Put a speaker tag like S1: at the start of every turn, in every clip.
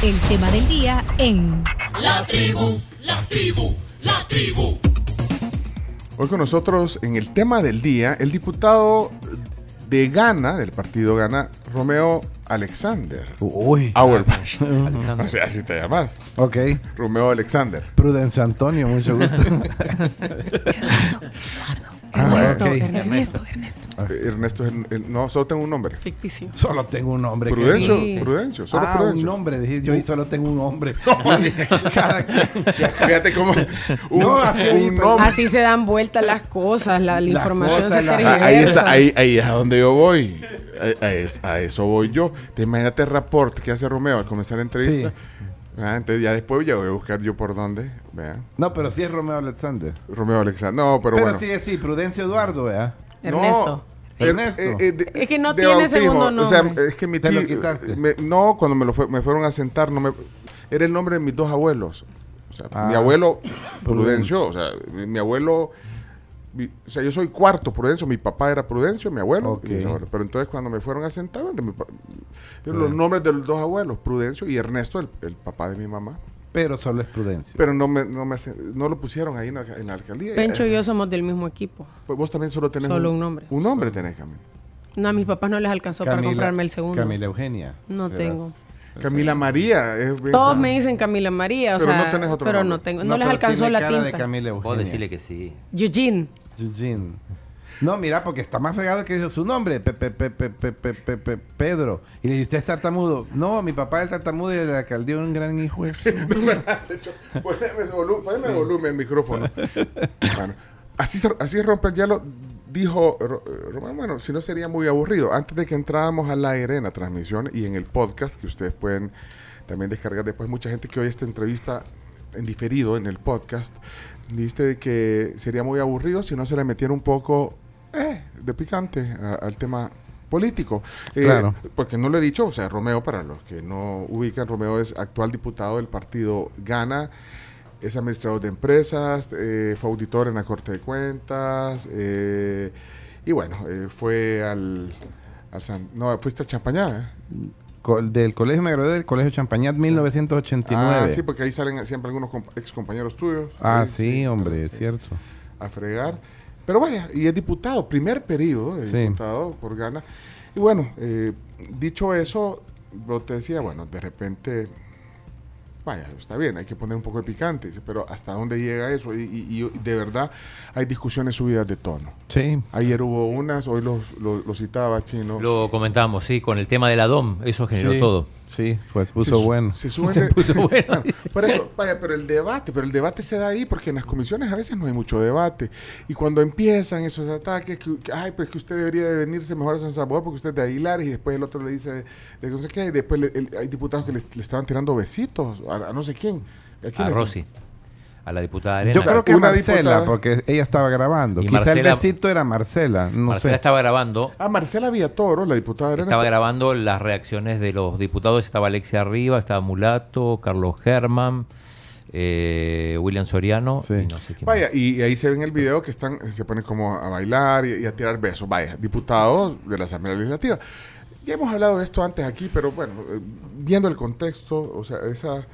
S1: El tema del día en
S2: La tribu, la tribu, la tribu.
S3: Hoy con nosotros en el tema del día, el diputado de Ghana, del partido Ghana, Romeo Alexander.
S4: Uy.
S3: Auerbach.
S5: Alexander.
S3: O sea, así te llamas.
S4: Ok.
S3: Romeo Alexander.
S4: Prudencia Antonio, mucho gusto. Ah,
S6: Ernesto,
S4: ok.
S6: Ernesto, Ernesto.
S3: Eh, Ernesto, es el- el- no, solo tengo un nombre.
S6: Ficticio.
S4: Solo tengo un nombre.
S3: Prudencio,
S6: Sí.
S3: Prudencio, solo
S4: ah,
S3: Prudencio.
S4: un nombre. Dije yo y solo tengo un nombre. Cada
S3: Fíjate cómo un,
S4: No, así,
S3: un
S4: pero-
S3: nombre.
S6: Así se dan vueltas las cosas, la, información se
S4: la-.
S3: Ah, ahí está, ahí, ahí es a donde yo voy. A, a es- a eso voy yo. Te imagínate el reporte que hace Romeo al comenzar la entrevista. Ah, entonces ya después ya voy a buscar yo por dónde. Vean.
S4: No, pero sí es Romeo Alexander.
S3: Romeo Alexander. No, pero,
S4: Pero,
S3: bueno.
S4: sí es sí, Prudencio Eduardo, ¿verdad?
S6: Ernesto.
S3: No,
S4: Ernesto.
S3: de-
S6: Es que no tiene segundo
S3: O sea,
S6: nombre.
S3: es que mi tío- me- no, cuando me lo fue- me fueron a sentar, no me, era el nombre de mis dos abuelos. O sea,
S4: Ah.
S3: mi abuelo Prudencio, o sea, mi, mi abuelo, mi- o sea, yo soy cuarto Prudencio, mi papá era Prudencio, mi abuelo,
S4: Ok.
S3: y mis abuelos. pero entonces cuando me fueron a sentar, de mi los nombres de los dos abuelos, Prudencio y Ernesto, el, el papá de mi mamá.
S4: Pero solo es Prudencio.
S3: Pero no me, no me hace- no lo pusieron ahí en la, en la alcaldía.
S6: Pencho
S3: Eh,
S6: y yo somos del mismo equipo.
S3: pues vos también solo tenés
S6: Solo un nombre.
S3: Un nombre tenés, Camila.
S6: No, a mis papás no les alcanzó para comprarme el segundo.
S4: Camila Eugenia.
S6: No
S4: Verás.
S6: tengo.
S3: Camila María. es bien
S6: Todos me dicen Camila María, o
S3: Pero
S6: sea,
S3: no tenés otro
S6: pero
S3: nombre.
S6: no tengo, no, les
S4: pero
S6: alcanzó
S4: tiene
S6: la
S4: cara de
S6: tinta.
S4: Camila Eugenia.
S5: Puedo decirle que sí.
S6: Eugene.
S4: Eugene. No, mira, porque está más fregado que dijo su nombre, Pe- pe- pe- pe- pe- pe- pe- pe- Pedro. Y le dice, ¿usted es tartamudo? No, mi papá es tartamudo y la alcaldía un gran hijo
S3: poneme, volu- poneme volumen al micrófono. Bueno, así, se- así rompe el hielo, dijo eh, Román. Bueno, si no sería muy aburrido. Antes de que entráramos al aire en la transmisión y en el podcast, que ustedes pueden también descargar después, mucha gente que oye esta entrevista en diferido en el podcast, dice que sería muy aburrido si no se le metiera un poco eh, de picante a- al tema político. Eh,
S4: Claro.
S3: Porque no lo he dicho, o sea, Romeo, para los que no ubican, Romeo es actual diputado del partido Gana, es administrador de empresas, eh, fue auditor en la Corte de Cuentas, eh, y bueno, eh, fue al, al San- no, fuiste a Champañá, ¿eh?
S4: Del colegio, me gradué del colegio Champañat 1989.
S3: Ah, sí, porque ahí salen siempre algunos comp- ex compañeros tuyos.
S4: Ah, sí, hombre, es cierto.
S3: a fregar. Pero vaya, y es diputado, primer periodo de
S4: Sí.
S3: diputado por Gana. Y bueno, eh, dicho eso, yo te decía, bueno, de repente, vaya, está bien, hay que poner un poco de picante, dice, pero ¿hasta dónde llega eso? Y, y- y de verdad hay discusiones subidas de tono.
S4: Sí.
S3: Ayer hubo unas, hoy los, los, los citaba Chino.
S5: Lo comentamos, sí, con el tema de la DOM, eso generó
S4: sí,
S5: todo.
S4: Sí, pues puso
S3: Se
S4: bueno.
S3: Se suben
S5: Se
S3: de-
S5: puso bueno.
S3: Por eso, vaya, pero el debate, pero el debate se da ahí porque en las comisiones a veces no hay mucho debate. Y cuando empiezan esos ataques, que, que, ay, pues que usted debería de venirse mejor a San Salvador porque usted es de Aguilar y después el otro le dice, de no sé qué, y después le- el- hay diputados que le, le estaban tirando besitos a, a no sé quién. ¿A, quién
S5: A a la diputada Arena.
S4: Yo creo que
S3: una
S4: Marcela,
S3: diputada-
S4: porque ella estaba grabando.
S5: Y
S4: Quizá
S5: Marcela-
S4: el besito era Marcela, no
S5: Marcela
S4: sé.
S5: estaba grabando,
S3: Ah, Marcela Villatoro, la diputada de Arena,
S5: estaba
S3: está-
S5: grabando las reacciones de los diputados. Estaba Alexia Arriba, estaba Mulato, Carlos Germán, eh, William Soriano
S4: Sí.
S5: y no sé quién
S3: Vaya, y, y ahí se ve en el video que están, se ponen como a bailar y, y a tirar besos. Vaya, diputados de la Asamblea Legislativa. Ya hemos hablado de esto antes aquí, pero bueno, eh, viendo el contexto, o sea, esa,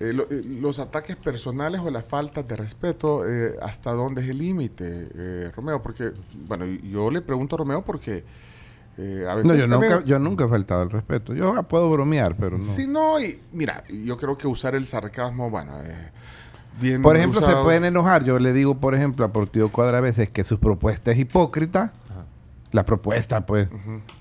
S3: eh, lo- eh, los ataques personales o las faltas de respeto, eh, ¿hasta dónde es el límite, eh, Romeo? Porque, bueno, yo le pregunto a Romeo porque eh, a veces...
S4: No, yo
S3: también-
S4: nunca, yo nunca he faltado el respeto. Yo ah, puedo bromear, pero no.
S3: Sí, no, y mira, yo creo que usar el sarcasmo, bueno, eh, bien
S4: Por ejemplo, se
S3: usado.
S4: pueden enojar. Yo le digo, por ejemplo, a Portillo Cuadra a veces que su propuesta es hipócrita. La propuesta, pues.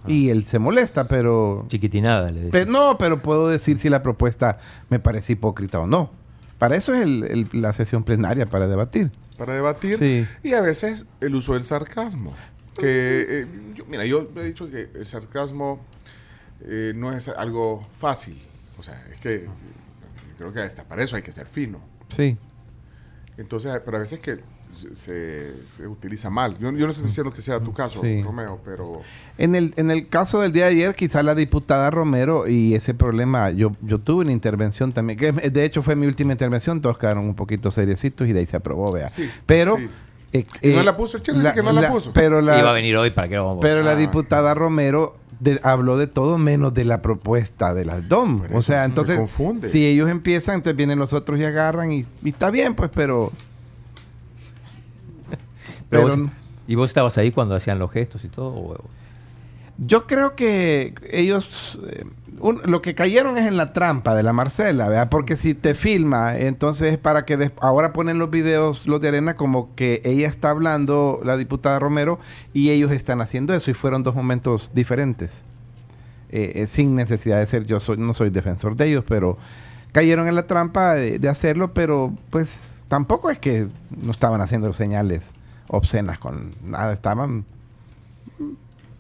S4: Y él se molesta, pero...
S5: Chiquitinada, le.
S4: Pe- no, pero puedo decir si la propuesta me parece hipócrita o no. Para eso es el- el- la sesión plenaria, para debatir.
S3: para debatir
S4: Sí.
S3: y a veces el uso del sarcasmo. Que, eh, yo- mira, yo he dicho que el sarcasmo eh, no es algo fácil. O sea, es que creo que hasta para eso hay que ser fino.
S4: Sí.
S3: Entonces, pero a veces que se, se utiliza mal. Yo, yo no estoy diciendo que sea tu caso,
S4: Sí.
S3: Romeo, pero
S4: En el, en el caso del día de ayer, quizá la diputada Romero y ese problema, yo, yo tuve una intervención también, que de hecho fue mi última intervención, todos quedaron un poquito seriecitos y de ahí se aprobó, vea.
S3: Sí,
S4: pero...
S3: sí.
S4: eh,
S3: ¿Y no
S4: eh,
S3: la puso? El chino dice que no la puso.
S4: Pero la,
S5: Iba a venir hoy para que lo vamos
S4: pero la
S3: Ah.
S4: diputada Romero de- habló de todo menos de la propuesta de las DOM. O sea,
S3: se
S4: entonces,
S3: confunde.
S4: si ellos empiezan, entonces vienen los otros y agarran y, y está bien, pues, pero...
S5: Pero
S4: pero
S5: vos- ¿Y vos estabas ahí cuando hacían los gestos y todo? o-
S4: yo creo que ellos... eh, un- lo que cayeron es en la trampa de la Marcela, ¿verdad? Porque si te filma, entonces es para que des- ahora ponen los videos, los de Arena, como que ella está hablando, la diputada Romero, y ellos están haciendo eso, y fueron dos momentos diferentes. Eh, eh, sin necesidad de ser, yo soy, no soy defensor de ellos, pero cayeron en la trampa de, de hacerlo, pero pues tampoco es que no estaban haciendo señales obscenas con nada, estaban mm,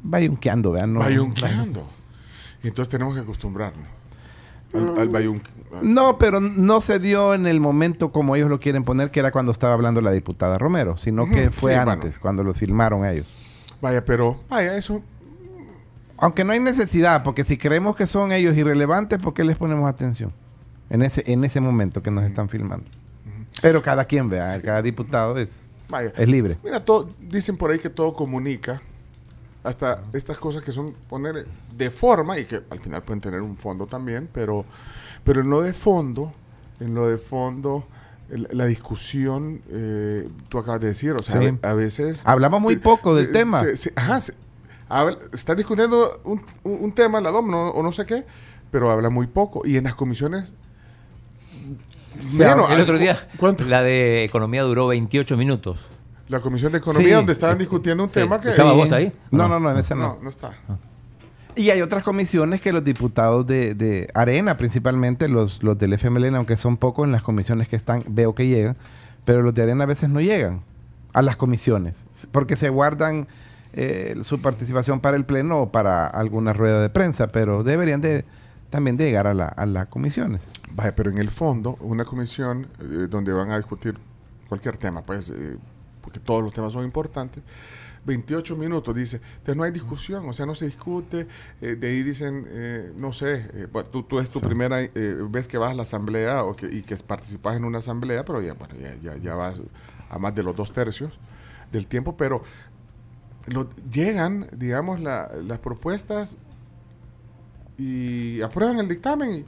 S4: bayunqueando, vean, no,
S3: Bayunqueando. Y entonces tenemos que acostumbrarnos al, al bayun-
S4: No, pero no se dio en el momento como ellos lo quieren poner, que era cuando estaba hablando la diputada Romero, sino que fue
S3: sí,
S4: antes,
S3: bueno.
S4: cuando lo filmaron a ellos.
S3: Vaya, pero, vaya, eso.
S4: Aunque no hay necesidad, porque si creemos que son ellos irrelevantes, ¿por qué les ponemos atención? En ese, en ese momento que nos están filmando. Pero cada quien vea, cada diputado es,
S3: Vaya.
S4: es libre.
S3: Mira, todo, dicen por ahí que todo comunica. Hasta estas cosas que son poner de forma y que al final pueden tener un fondo también, pero, pero en lo de fondo, en lo de fondo, la discusión, eh, tú acabas de decir, o sea,
S4: Sí.
S3: a veces...
S4: Hablamos muy poco del tema.
S3: se- se- ajá, se- habla- están discutiendo un, un- un tema, la DOM no- o no sé qué, pero habla muy poco. Y en las comisiones... menos.
S5: el otro día,
S3: ¿Cuánto?
S5: la de economía duró 28 minutos.
S3: La Comisión de Economía,
S4: Sí.
S3: donde estaban discutiendo un
S5: Sí.
S3: tema que...
S5: ¿Estaba vos ahí?
S4: No, no, no, en ese no.
S3: No, no está.
S4: Y hay otras comisiones que los diputados de, de Arena, principalmente los, los del FMLN, aunque son pocos en las comisiones que están, veo que llegan, pero los de Arena a veces no llegan a las comisiones, porque se guardan eh, su participación para el pleno o para alguna rueda de prensa, pero deberían de también de llegar a, la- a las comisiones.
S3: Vaya, pero en el fondo, una comisión eh, donde van a discutir cualquier tema, pues, eh, porque todos los temas son importantes. 28 minutos, dice, entonces no hay discusión, o sea, no se discute, eh, de ahí dicen, eh, no sé, eh, bueno, tú, tú es tu primera eh, vez que vas a la asamblea o que, y que participas en una asamblea, pero ya, bueno, ya, ya, ya vas a más de los dos tercios del tiempo, pero lo- llegan, digamos, la- las propuestas y aprueban el dictamen y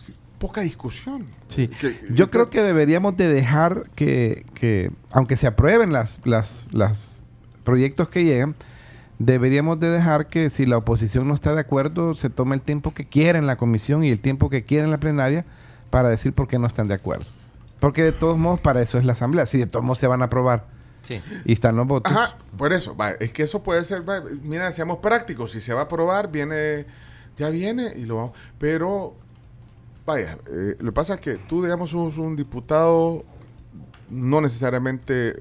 S3: sí, poca discusión.
S4: Sí.
S3: Que-
S4: Yo creo que deberíamos de dejar que, que aunque se aprueben las, las, las proyectos que llegan, deberíamos de dejar que si la oposición no está de acuerdo, se tome el tiempo que quiera en la comisión y el tiempo que quiera en la plenaria para decir por qué no están de acuerdo. Porque de todos modos para eso es la asamblea. Si de todos modos se van a aprobar
S5: Sí.
S4: y están los votos.
S3: Ajá, por eso, va, es que eso puede ser, va, mira, seamos prácticos, si se va a aprobar, viene, ya viene y lo vamos, pero vaya, eh, lo que pasa es que tú, digamos, sos un diputado no necesariamente,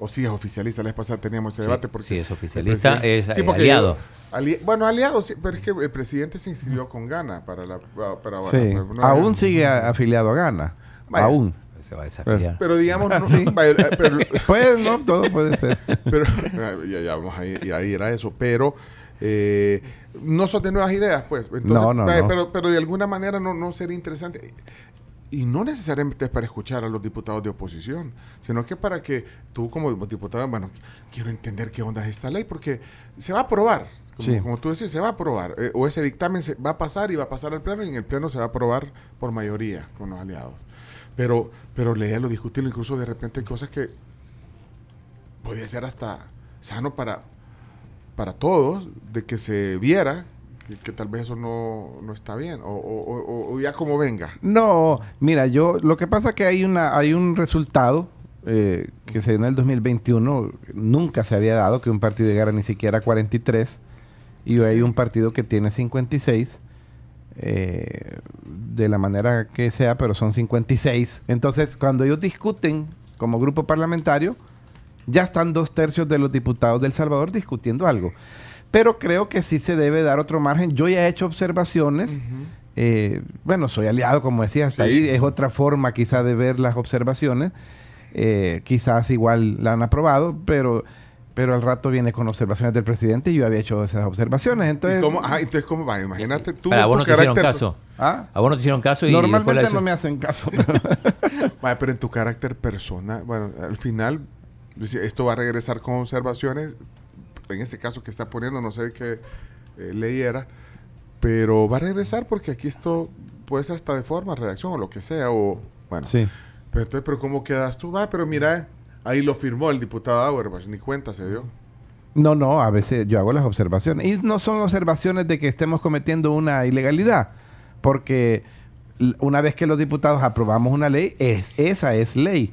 S3: o sí es oficialista, la vez pasada teníamos ese
S5: Sí,
S3: debate porque...
S5: sí, es oficialista, es, eh,
S3: porque
S5: aliado.
S3: ali- bueno, aliado, sí, pero es que el presidente se inscribió con gana para la... Para, ahora,
S4: Sí.
S3: no,
S4: Aún sigue a- afiliado a Gana.
S3: Vaya.
S4: Aún.
S5: Se va a desafiar.
S3: Pero digamos, no,
S4: Sí.
S3: vaya, eh, pero,
S4: Pues no, todo puede ser.
S3: pero ya, ya vamos y ahí era eso, pero eh, no son de nuevas ideas, pues. Entonces,
S4: No, no,
S3: vaya,
S4: no.
S3: Pero, pero de alguna manera no, no sería interesante. Y no necesariamente es para escuchar a los diputados de oposición, sino que para que tú como diputado, bueno, quiero entender qué onda es esta ley, porque se va a aprobar. Como,
S4: Sí.
S3: como tú decís, se va a aprobar. eh, o ese dictamen se va a pasar y va a pasar al pleno y en el pleno se va a aprobar por mayoría con los aliados. Pero, pero leerlo, discutirlo, incluso de repente hay cosas que podría ser hasta sano para, para todos, de que se viera que, que tal vez eso no, no está bien, o, o- o- o ya como venga.
S4: No, mira, yo lo que pasa es que hay una hay un resultado eh, que se dio en el 2021, nunca se había dado que un partido llegara ni siquiera a 43 y hoy hay un partido que tiene 56 eh, de la manera que sea, pero son 56. Entonces, cuando ellos discuten como grupo parlamentario, ya están dos tercios de los diputados del Salvador discutiendo algo. Pero creo que sí se debe dar otro margen. Yo ya he hecho observaciones. eh, bueno, soy aliado, como decía, hasta
S3: Sí.
S4: ahí es otra forma quizá de ver las observaciones. Eh, quizás igual la han aprobado, pero, pero al rato viene con observaciones del presidente y yo había hecho esas observaciones. Entonces,
S3: ¿Y cómo, ajá, entonces, ¿cómo va? Imagínate tú.
S5: Para, a vos no te hicieron caso.
S4: ¿Ah?
S5: A vos no te hicieron caso y
S4: normalmente no me hacen caso.
S3: Pero en tu carácter personal, bueno, al final, esto va a regresar con observaciones. En ese caso que está poniendo, no sé qué, eh, leyera, pero va a regresar porque aquí esto puede ser hasta de forma, redacción o lo que sea, o bueno.
S4: Sí.
S3: Pero entonces, pero ¿cómo quedas tú? Va, pero mira, ahí lo firmó el diputado Auerbach, ni cuenta se dio.
S4: No, no, a veces yo hago las observaciones. Y no son observaciones de que estemos cometiendo una ilegalidad, porque una vez que los diputados aprobamos una ley, es, esa es ley.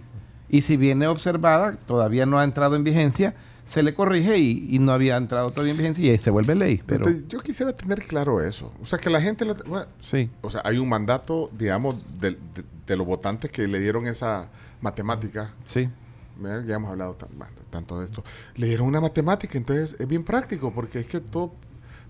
S4: Y si viene observada, todavía no ha entrado en vigencia, se le corrige y, y no había entrado todavía en vigencia y ahí se vuelve ley. Pero
S3: Entonces, yo quisiera tener claro eso. O sea, que la gente lo... bueno,
S4: sí,
S3: o sea, hay un mandato, digamos, de, de- de los votantes que le dieron esa matemática.
S4: sí.
S3: ¿verdad? Ya hemos hablado tanto de esto. Le dieron una matemática, entonces es bien práctico, porque es que todo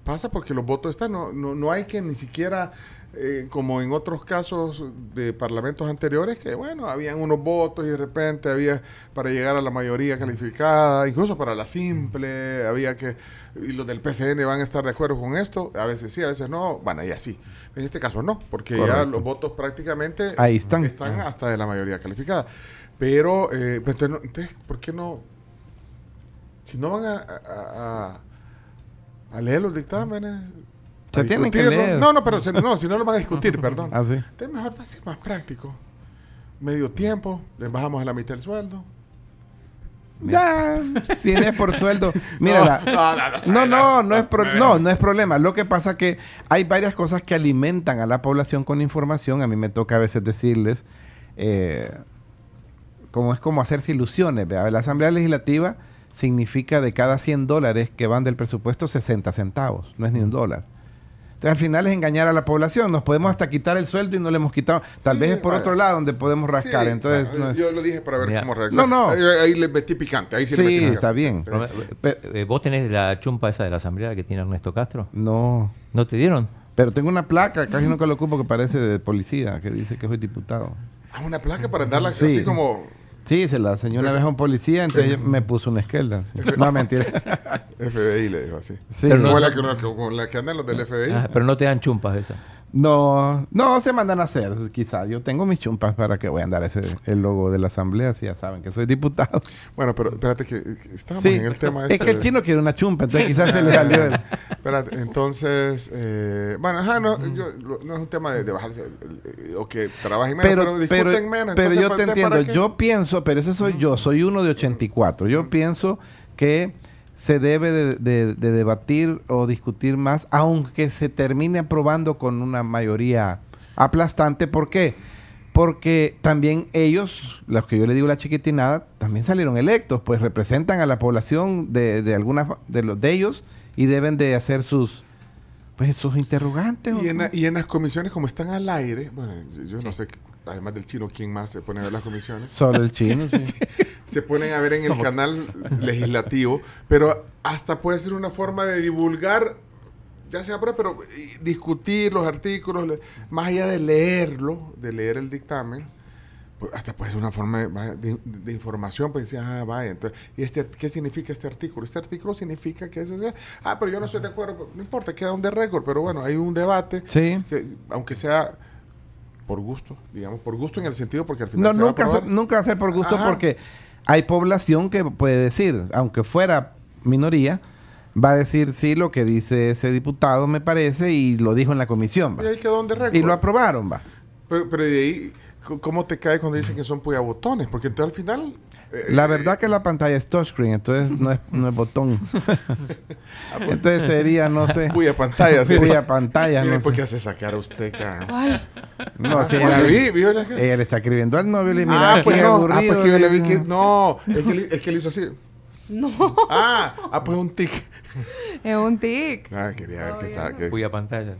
S3: pasa porque los votos están. No, no, no hay que ni siquiera, eh, como en otros casos de parlamentos anteriores, que bueno, habían unos votos y de repente había para llegar a la mayoría calificada, incluso para la simple, había que. Y los del PCN van a estar de acuerdo con esto, a veces sí, a veces no, bueno, y así. En este caso no, porque ya los votos prácticamente
S4: Ahí están.
S3: están hasta de la mayoría calificada. Pero, eh, entonces, ¿por qué no? Si no van a- a leer los dictámenes.
S4: Se tienen que leer.
S3: No, no, pero si, no, si no lo van a discutir, perdón.
S4: Ah, sí.
S3: Entonces mejor va a ser más práctico. Medio tiempo, les bajamos a la mitad del sueldo.
S4: Ya, si es por sueldo. Mira,
S3: no, no, no,
S4: es pro-
S3: no,
S4: no, no es problema. Lo que pasa que hay varias cosas que alimentan a la población con información. A mí me toca a veces decirles, eh, como es como hacerse ilusiones. ¿vea? La Asamblea Legislativa significa de cada 100 dólares que van del presupuesto 60 centavos, no es ni un dólar. Entonces al final es engañar a la población. Nos podemos hasta quitar el sueldo y no le hemos quitado. Tal
S3: Sí,
S4: vez es por
S3: vaya.
S4: otro lado donde podemos rascar.
S3: Sí,
S4: Entonces
S3: bueno,
S4: no es-
S3: yo lo dije para ver
S5: Mira.
S3: cómo reacciona.
S4: No, no.
S3: Ahí, ahí le metí picante. Ahí sí, le metí picante.
S4: está bien.
S5: Pero, eh, eh, ¿Vos tenés la chumpa esa de la asamblea que tiene Ernesto Castro?
S4: no.
S5: ¿No te dieron?
S4: Pero tengo una placa, casi nunca lo ocupo, que parece de policía, que dice que soy diputado.
S3: Ah, una placa para andarla
S4: Sí.
S3: así como
S4: Sí, se la enseñó una vez a un policía, entonces me puso una esquelda. sí. No, mentira.
S3: FBI, le dijo así.
S4: Sí.
S5: Pero
S3: Como
S5: no-
S3: la, que, con la que andan los del FBI.
S5: Ah, pero no te dan chumpas esa.
S4: No, no se mandan a hacer, quizás. Yo tengo mis chumpas para que voy a andar ese, el logo de la asamblea, si ya saben que soy diputado.
S3: Bueno, pero espérate que estamos
S4: Sí,
S3: en el tema
S4: es
S3: este
S4: que el
S3: de-
S4: chino quiere una chumpa, entonces quizás se le salió el...
S3: Espérate, entonces, eh, bueno, ajá, no, yo- no es un tema de, de bajarse o que trabajen menos, pero,
S4: Pero,
S3: discuten
S4: pero,
S3: menos.
S4: pero yo
S3: ¿para-
S4: te entiendo. Yo pienso, pero ese soy yo, soy uno de 84. Yo pienso que se debe de, de- de debatir o discutir más, aunque se termine aprobando con una mayoría aplastante. ¿Por qué? Porque también ellos, los que yo le digo la chiquitinada, también salieron electos, pues representan a la población de, de algunas de los de ellos y deben de hacer sus pues sus interrogantes.
S3: Y
S4: ¿o
S3: en,
S4: cómo?
S3: la- y en las comisiones, como están al aire, bueno, yo no sé, además del chino, ¿quién más se pone a ver las comisiones?
S4: Solo el chino, sí.
S3: se ponen a ver en el canal legislativo, pero hasta puede ser una forma de divulgar, ya sea, pero, pero, discutir los artículos, más allá de leerlo, de leer el dictamen, hasta puede ser una forma de, vaya, de- de información, pues decir, ah, vaya, entonces, ¿y este, qué significa este artículo? Este artículo significa que es, ese- ah, pero yo no estoy de acuerdo, no importa, queda un de récord, pero bueno, hay un debate,
S4: Sí.
S3: que, aunque sea por gusto, digamos, por gusto en el sentido porque al final
S4: No,
S3: se va a
S4: nunca, hacer- nunca hacer por gusto
S3: Ajá.
S4: porque hay población que puede decir, aunque fuera minoría, va a decir sí lo que dice ese diputado me parece y lo dijo en la comisión. va.
S3: Y ahí quedó un de récord.
S4: Y lo aprobaron, va.
S3: Pero, pero de ahí, ¿cómo te cae cuando dicen que son botones? Porque entonces al final... eh,
S4: La verdad que la pantalla es touchscreen, entonces no es, no es botón. entonces sería, no sé.
S3: Puya pantalla, sí.
S4: Puya pantalla, no
S3: ¿por qué hace sacar a usted, cara?
S4: No, sí,
S3: Oye,
S4: ella,
S3: vi, vio la-
S4: ella le está escribiendo al novio y le mira,
S3: Ah,
S4: qué
S3: pues no. Ah,
S4: aburrido.
S3: pues que yo le vi que... No, es que, le- es que le hizo así.
S6: No,
S3: Ah, ah, pues un tic.
S6: es un tic.
S3: Ah, quería ver que estaba... Que...
S5: Cuya pantalla.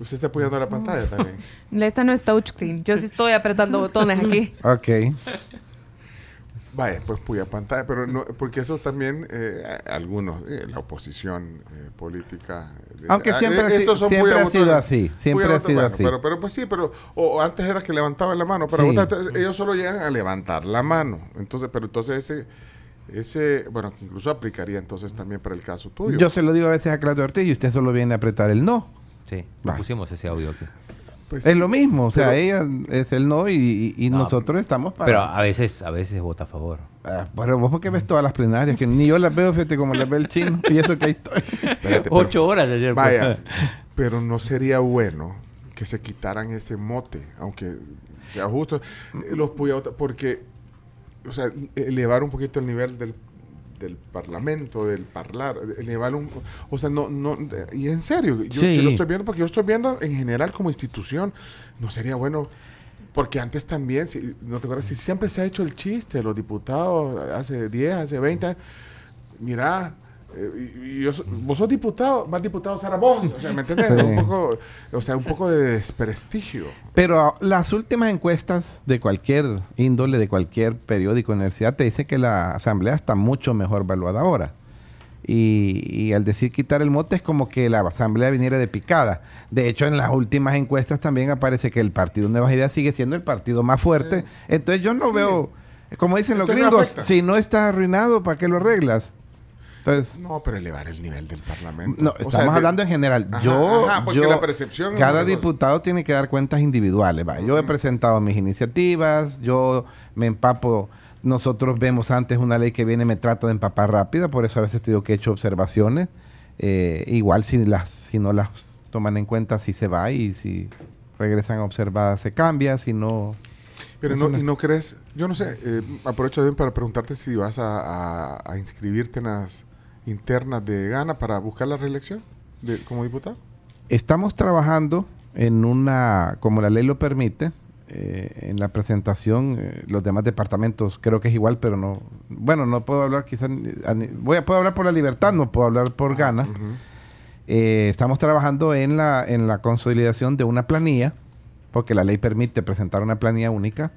S3: Usted está apoyando la pantalla también.
S6: Esta no es touchscreen. Yo sí estoy apretando botones aquí.
S4: Ok.
S3: Vaya, pues puya pantalla, pero no, porque eso también eh, algunos, eh, la oposición eh, política.
S4: Aunque
S3: ah,
S4: siempre ha si-
S3: estos son
S4: siempre ha sido así, siempre ha sido
S3: botones,
S4: así.
S3: Pero, pero pues sí, pero o, o antes era que levantaban la mano para
S4: Sí.
S3: votar, ellos solo llegan a levantar la mano. Entonces, pero entonces ese, ese, bueno, que incluso aplicaría entonces también para el caso tuyo.
S4: Yo se lo digo a veces a Claudio Ortiz y usted solo viene a apretar el no.
S5: Sí,
S4: Va.
S5: pusimos ese audio aquí.
S3: Pues
S4: es lo mismo, o sea,
S3: pero-
S4: ella es el no y, y
S5: No,
S4: nosotros estamos para...
S5: Pero a veces, a veces vota a favor.
S4: Ah, pero vos porque ves todas las plenarias, que ni yo las veo, fíjate, como las ve el chino, y eso que ahí estoy.
S3: Espérate, pero-
S5: Ocho horas ayer. pues.
S3: Vaya, pero no sería bueno que se quitaran ese mote, aunque sea justo, eh, los puyautas, porque, o sea, elevar un poquito el nivel del, del parlamento, del parlar, elevar un, o sea, no, no, y en serio, yo,
S4: Sí.
S3: yo lo estoy viendo porque yo estoy viendo en general como institución, no sería bueno, porque antes también, si, no te acuerdas, si siempre se ha hecho el chiste, los diputados hace 10, hace 20 años, mira, y- y yo vos sos diputado, más diputado vos. O sea, ¿me entiendes?
S4: Sí.
S3: Un poco, o sea, un poco de desprestigio.
S4: Pero las últimas encuestas de cualquier índole, de cualquier periódico, universidad, te dice que la asamblea está mucho mejor evaluada ahora. Y, y al decir quitar el mote es como que la asamblea viniera de picada. De hecho, en las últimas encuestas también aparece que el partido Nuevas Ideas sigue siendo el partido más fuerte. Entonces yo no
S3: Sí.
S4: veo, como dicen los
S3: no
S4: gringos, si no está arruinado, ¿para qué lo arreglas? Entonces,
S3: No, pero elevar el nivel del parlamento.
S4: no,
S3: O
S4: estamos
S3: sea, de-
S4: hablando en general.
S3: Ajá,
S4: yo,
S3: ajá, porque
S4: yo-
S3: la percepción
S4: cada diputado tiene que dar cuentas individuales. Yo he presentado mis iniciativas, yo me empapo. Nosotros vemos antes una ley que viene, me trato de empapar rápida, por eso a veces te digo que he hecho observaciones. Eh, igual si las, si no las toman en cuenta, si se va y si regresan observadas se cambia, si no.
S3: Pero no, y no crees, yo no sé, eh, aprovecho también para preguntarte si vas a, a- a inscribirte en las internas de Gana para buscar la reelección de, como diputado.
S4: Estamos trabajando en una, como la ley lo permite, eh, en la presentación, eh, los demás departamentos creo que es igual, pero no, bueno, no puedo hablar quizás, voy a, puedo hablar por la libertad, no puedo hablar por gana.
S3: Ujú.
S4: Eh, estamos trabajando en la, en la consolidación de una planilla, porque la ley permite presentar una planilla única,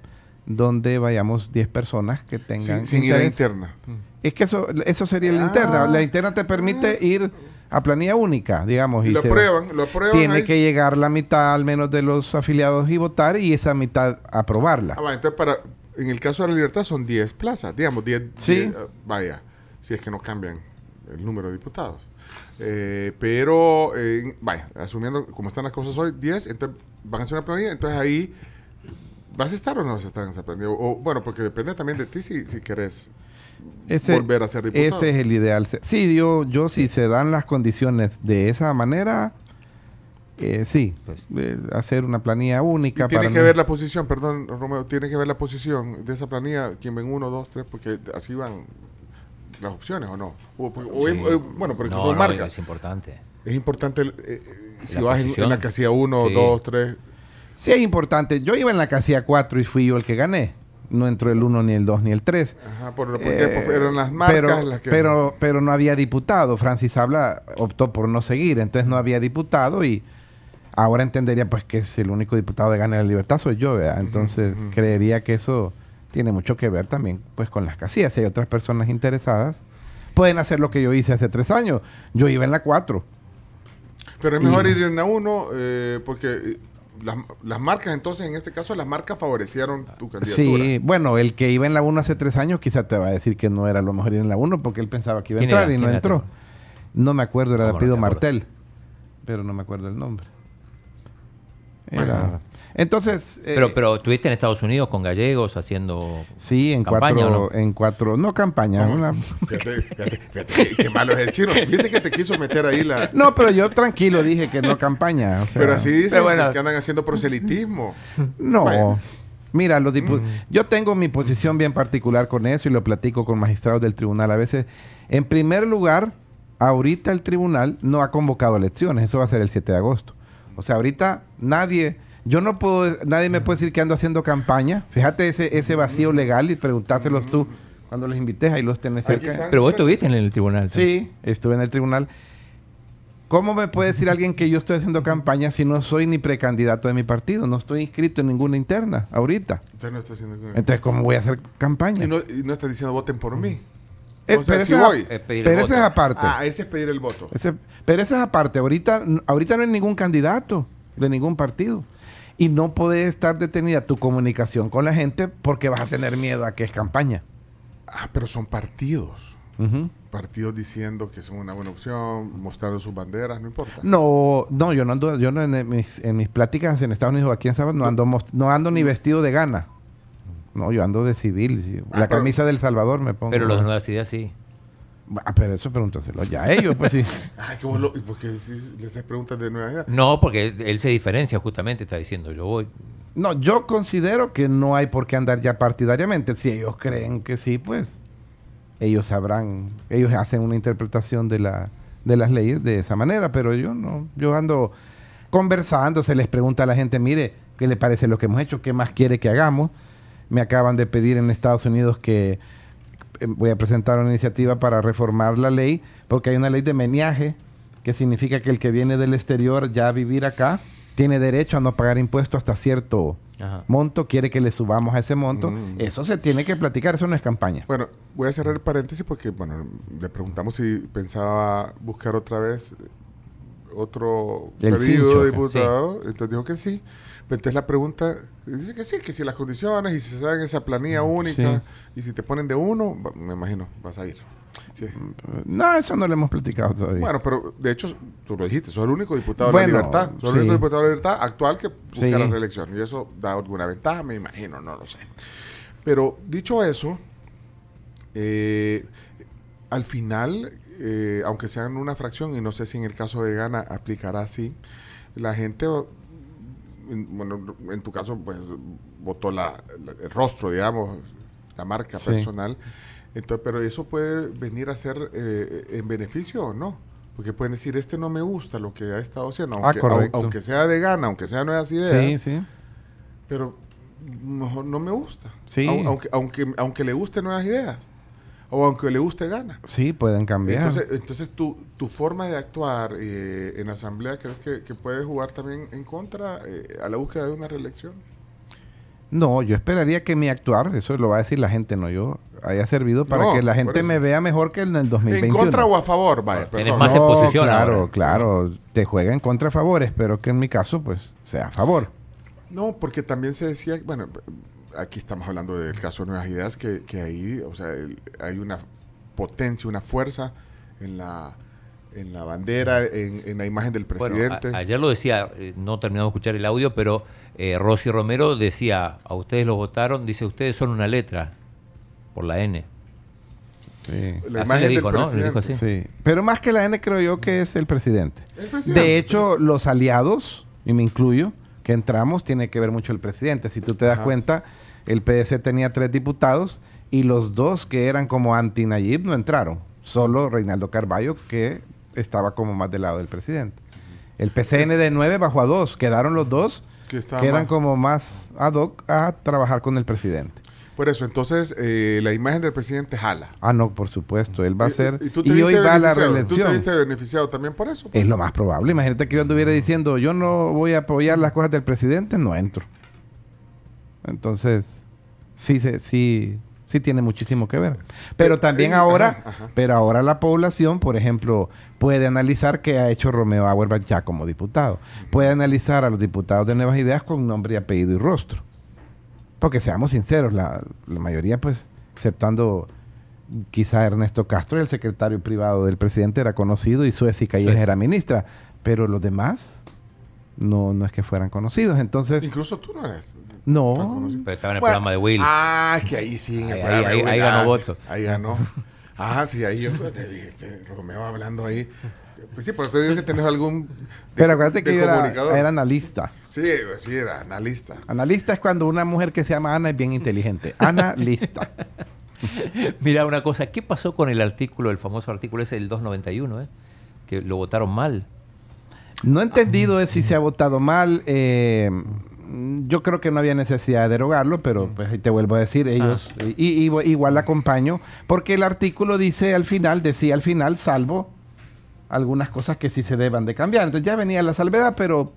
S4: donde vayamos 10 personas que tengan
S3: Sin, sin ir a
S4: interés.
S3: interna.
S4: Es que eso, eso sería la
S3: Ah.
S4: interna. La interna te permite ir a planilla única, digamos.
S3: Y lo aprueban, lo aprueban.
S4: Tiene
S3: ahí.
S4: que llegar la mitad al menos de los afiliados y votar y esa mitad aprobarla.
S3: Ah, va, entonces, para, en el caso de la libertad son 10 plazas, digamos, 10.
S4: Sí.
S3: 10, ah, vaya, si es que no cambian el número de diputados. Eh, pero, eh, vaya, asumiendo como están las cosas hoy, 10, entonces van a hacer una planilla, entonces ahí, ¿vas a estar o no vas a estar en esa planilla? O, bueno, porque depende también de ti si, si querés
S4: Ese,
S3: volver a ser diputado.
S4: ese es el ideal. Sí, yo, yo si se dan las condiciones de esa manera, eh, sí,
S5: Pues-
S4: eh, hacer una planilla única.
S3: Tiene que
S4: mí.
S3: ver la posición, perdón, Romeo, tiene que ver la posición de esa planilla, quién ven uno, dos, tres, porque así van las opciones o no. O- o-
S5: Sí.
S3: o- bueno, porque
S5: No,
S3: son
S5: no,
S3: marcas.
S5: Es importante.
S3: Es importante eh, eh, si vas en, en la casilla 1,
S5: Sí.
S3: 2, 3.
S4: Sí, es importante. Yo iba en la casilla 4 y fui yo el que gané. No entró el 1, ni el 2, ni el 3.
S3: Ajá, por, porque
S4: Eh,
S3: pues, eran las marcas
S4: pero,
S3: las que.
S4: pero, pero no había diputado. Francis Habla optó por no seguir, entonces no había diputado y ahora entendería pues que es el único diputado de Gana de la Libertad soy yo, ¿verdad? Entonces creería que eso tiene mucho que ver también pues con las casillas. Si hay otras personas interesadas, pueden hacer lo que yo hice hace tres años. Yo iba en la 4.
S3: pero es mejor
S4: y-
S3: ir en la 1 eh, porque eh, las, las marcas, entonces en este caso, las marcas favorecieron tu candidatura.
S4: Sí, bueno, el que iba en la 1 hace tres años quizá te va a decir que no era lo mejor ir en la 1 porque él pensaba que iba a
S5: ¿Quién
S4: entrar
S5: era?
S4: y no entró. No me acuerdo, era de. Martel, pero no me acuerdo el nombre. Era-
S3: Bueno.
S4: Entonces, eh,
S5: Pero, pero estuviste en Estados Unidos con gallegos haciendo.
S4: sí, en
S5: ¿campaña
S4: cuatro,
S5: no?
S4: en cuatro, no campaña, una-
S3: Fíjate, fíjate, fíjate, qué, malo es el chino. Viste que te quiso meter ahí la.
S4: no, pero yo tranquilo dije que no campaña. o sea,
S3: Pero así dicen
S5: Pero bueno.
S3: que andan haciendo proselitismo.
S4: No.
S3: Bueno.
S4: Mira, los dipu- yo tengo mi posición bien particular con eso y lo platico con magistrados del tribunal. A veces, en primer lugar, ahorita el tribunal no ha convocado elecciones. Eso va a ser el 7 de agosto. O sea, ahorita nadie, yo no puedo, nadie me puede decir que ando haciendo campaña. Fíjate ese, ese vacío legal y preguntárselos tú cuando los invites, ahí los tenés cerca.
S5: Pero vos estuviste en el tribunal.
S4: Sí, estuve en el tribunal. ¿Cómo me puede decir alguien que yo estoy haciendo campaña si no soy ni precandidato de mi partido? No estoy inscrito en ninguna interna ahorita.
S3: Entonces no está haciendo.
S4: Entonces, ¿cómo voy a hacer campaña?
S3: Y no, y no estás diciendo voten por mí.
S4: Eh,
S3: o sea,
S4: pero
S3: si
S4: esa-
S3: voy.
S5: Eh, pedir el
S4: pero esa es aparte.
S3: Ah, ese es pedir el voto.
S4: Ese- pero esa es aparte. Ahorita, ahorita no hay ningún candidato de ningún partido. Y no puede estar detenida tu comunicación con la gente porque vas a tener miedo a que es campaña.
S3: Ah, pero son partidos. Partidos diciendo que son una buena opción, mostrando sus banderas, no importa.
S4: No, no, yo no ando, yo no en mis, en mis pláticas en Estados Unidos, aquí en Salvador, no ando, no ando ni vestido de gana. No, yo ando de civil. sí.
S3: Ah,
S4: La
S3: pero-
S4: camisa del Salvador me pongo.
S5: Pero los de Nuevas Ideas sí.
S4: Ah, pero eso pregúntaselo ya a ellos, pues sí.
S3: Ay, ¿Y por qué si le haces preguntas de nueva idea?
S5: No, porque él, él se diferencia justamente, está diciendo yo voy.
S4: No, yo considero que no hay por qué andar ya partidariamente. Si ellos creen que sí, pues ellos sabrán, ellos hacen una interpretación de, la, de las leyes de esa manera, pero yo no, yo ando conversando, se les pregunta a la gente, mire, ¿qué le parece lo que hemos hecho? ¿Qué más quiere que hagamos? Me acaban de pedir en Estados Unidos que voy a presentar una iniciativa para reformar la ley, porque hay una ley de meneaje, que significa que el que viene del exterior ya a vivir acá tiene derecho a no pagar impuestos hasta cierto
S5: Ajá.
S4: monto, quiere que le subamos a ese monto.
S3: Mm.
S4: Eso se tiene que platicar, eso no es campaña.
S3: Bueno, voy a cerrar el paréntesis porque, bueno, le preguntamos si pensaba buscar otra vez otro
S4: El
S3: periodo
S4: cincho,
S3: de diputado. Entonces dijo que sí. Entonces la pregunta dice que sí, que si las condiciones y si se dan esa planilla única
S4: Sí.
S3: y si te ponen de uno, me imagino, vas a ir. Sí.
S4: No, eso no lo hemos platicado todavía.
S3: Bueno, pero de hecho, tú lo dijiste, sos el único diputado
S4: Bueno,
S3: de la libertad. Sos el único diputado de la libertad actual que busca la reelección. Y eso da alguna ventaja, me imagino, no lo sé. Pero dicho eso, eh, al final, eh, aunque sean una fracción, y no sé si en el caso de Gana aplicará así, la gente, en- bueno, en tu caso, pues votó la, la- el rostro, digamos, la marca
S4: Sí.
S3: personal. Entonces, pero eso puede venir a ser eh, en beneficio o no. Porque pueden decir, este no me gusta lo que ha estado haciendo,
S4: Ah,
S3: aunque, aunque sea de gana, aunque sea nuevas ideas,
S4: sí, sí.
S3: pero mejor no me gusta.
S4: Sí.
S3: Au- Aunque, aunque, aunque le guste nuevas ideas, o aunque le guste gana.
S4: Sí, pueden cambiar.
S3: Entonces, entonces tu, tu forma de actuar eh, en asamblea, ¿crees que, que puede jugar también en contra eh, a la búsqueda de una reelección?
S4: no, yo esperaría que mi actuar, eso lo va a decir la gente, no yo, haya servido para
S3: No,
S4: que la gente me vea mejor que en el 2021.
S3: ¿En contra o a favor? Vaya,
S5: Tienes más en posición
S4: Claro,
S5: ahora.
S4: claro, te juega en contra a favor, espero que en mi caso, pues, sea a favor.
S3: No, porque también se decía, bueno, aquí estamos hablando del caso de Nuevas Ideas, que, que ahí, o sea, el- hay una potencia, una fuerza en la, en la bandera, en, en la imagen del
S5: Bueno,
S3: presidente.
S5: a- ayer lo decía, eh, no terminamos de escuchar el audio, pero eh, Rosy Romero decía, a ustedes los votaron, dice, ustedes son una letra, por la N.
S4: Sí.
S3: la
S5: así
S3: imagen
S5: le
S3: del
S5: dijo, ¿no? Dijo
S3: presidente.
S5: así.
S4: Sí. Pero más que la N creo yo que es el presidente.
S3: El presidente.
S4: De hecho, los aliados, y me incluyo, que entramos, tiene que ver mucho el presidente. Si tú te das
S3: Ajá.
S4: cuenta, el PDC tenía tres diputados y los dos que eran como anti-Nayib no entraron. Solo Reinaldo Carballo, que estaba como más del lado del presidente. El PCN de 9 bajó a 2. Quedaron los dos
S3: Que
S4: eran
S3: más-
S4: como más ad hoc a trabajar con el presidente.
S3: Por eso, entonces, eh, la imagen del presidente jala.
S4: Ah, no, por supuesto. Él va a ser...
S3: Y, tú te
S4: Y, hoy va a la
S3: beneficiado. Tú te
S4: reelección.
S3: viste beneficiado también por eso. pues.
S4: Es lo más probable. Imagínate que yo anduviera diciendo, yo no voy a apoyar las cosas del presidente, no entro. Entonces, sí, sí, sí tiene muchísimo que ver. Pero también
S3: eh,
S4: ahora,
S3: ajá, ajá.
S4: pero ahora la población, por ejemplo, puede analizar qué ha hecho Romeo Auerbach ya como diputado. Puede analizar a los diputados de Nuevas Ideas con nombre, apellido y rostro. Porque seamos sinceros, la, la mayoría, pues, exceptando quizá Ernesto Castro, el secretario privado del presidente, era conocido y Suez Calleja
S5: Suez.
S4: era ministra. Pero los demás no, no es que fueran conocidos. Entonces,
S3: Incluso tú no eres.
S4: No.
S5: Pero estaba en el
S3: Bueno,
S5: programa de Will.
S3: Ah, es que ahí sí. en el
S5: Ahí-
S3: programa
S5: ahí-
S3: de
S5: ahí
S3: Will,
S5: ganó
S3: ah,
S5: voto.
S3: Ahí ganó. Ah, sí, ahí yo te vi, este, Romeo hablando ahí. Pues sí, pero te digo que tenés algún. de-
S4: Pero acuérdate que yo era, analista.
S3: Sí, sí, era analista.
S4: Analista es cuando una mujer que se llama Ana es bien inteligente. Analista.
S5: Mira una cosa, ¿qué pasó con el artículo, el famoso artículo ese del 291, eh? que lo votaron mal?
S4: No he entendido es si se ha votado mal. eh, yo creo que no había necesidad de derogarlo, pero pues ahí te vuelvo a decir, ellos, y, y- igual la acompaño, porque el artículo dice al final, decía al final, salvo algunas cosas que sí se deban de cambiar. Entonces ya venía la salvedad, pero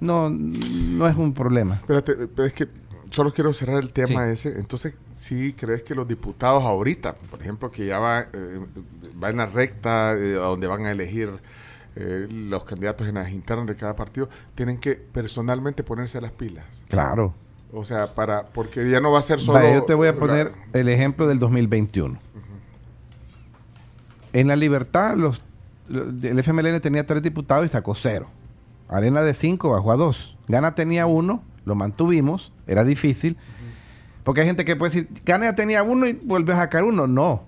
S4: no, no es un problema.
S3: Espérate, pero es que solo quiero cerrar el tema
S5: Sí.
S3: ese. Entonces, ¿sí crees que los diputados ahorita, por ejemplo, que ya va, eh, va en la recta eh, a donde van a elegir eh, los candidatos en las internas de cada partido, tienen que personalmente ponerse las pilas?
S4: Claro.
S3: O sea, para porque ya no va a ser solo...
S4: Vaya, yo te voy a
S3: la-
S4: poner el ejemplo del 2021. En la libertad, los, los- el FMLN tenía tres diputados y sacó cero. Arena de cinco bajó a dos. Gana tenía uno, lo mantuvimos, era difícil. Porque hay gente que puede decir, Gana tenía uno y volvió a sacar uno. No.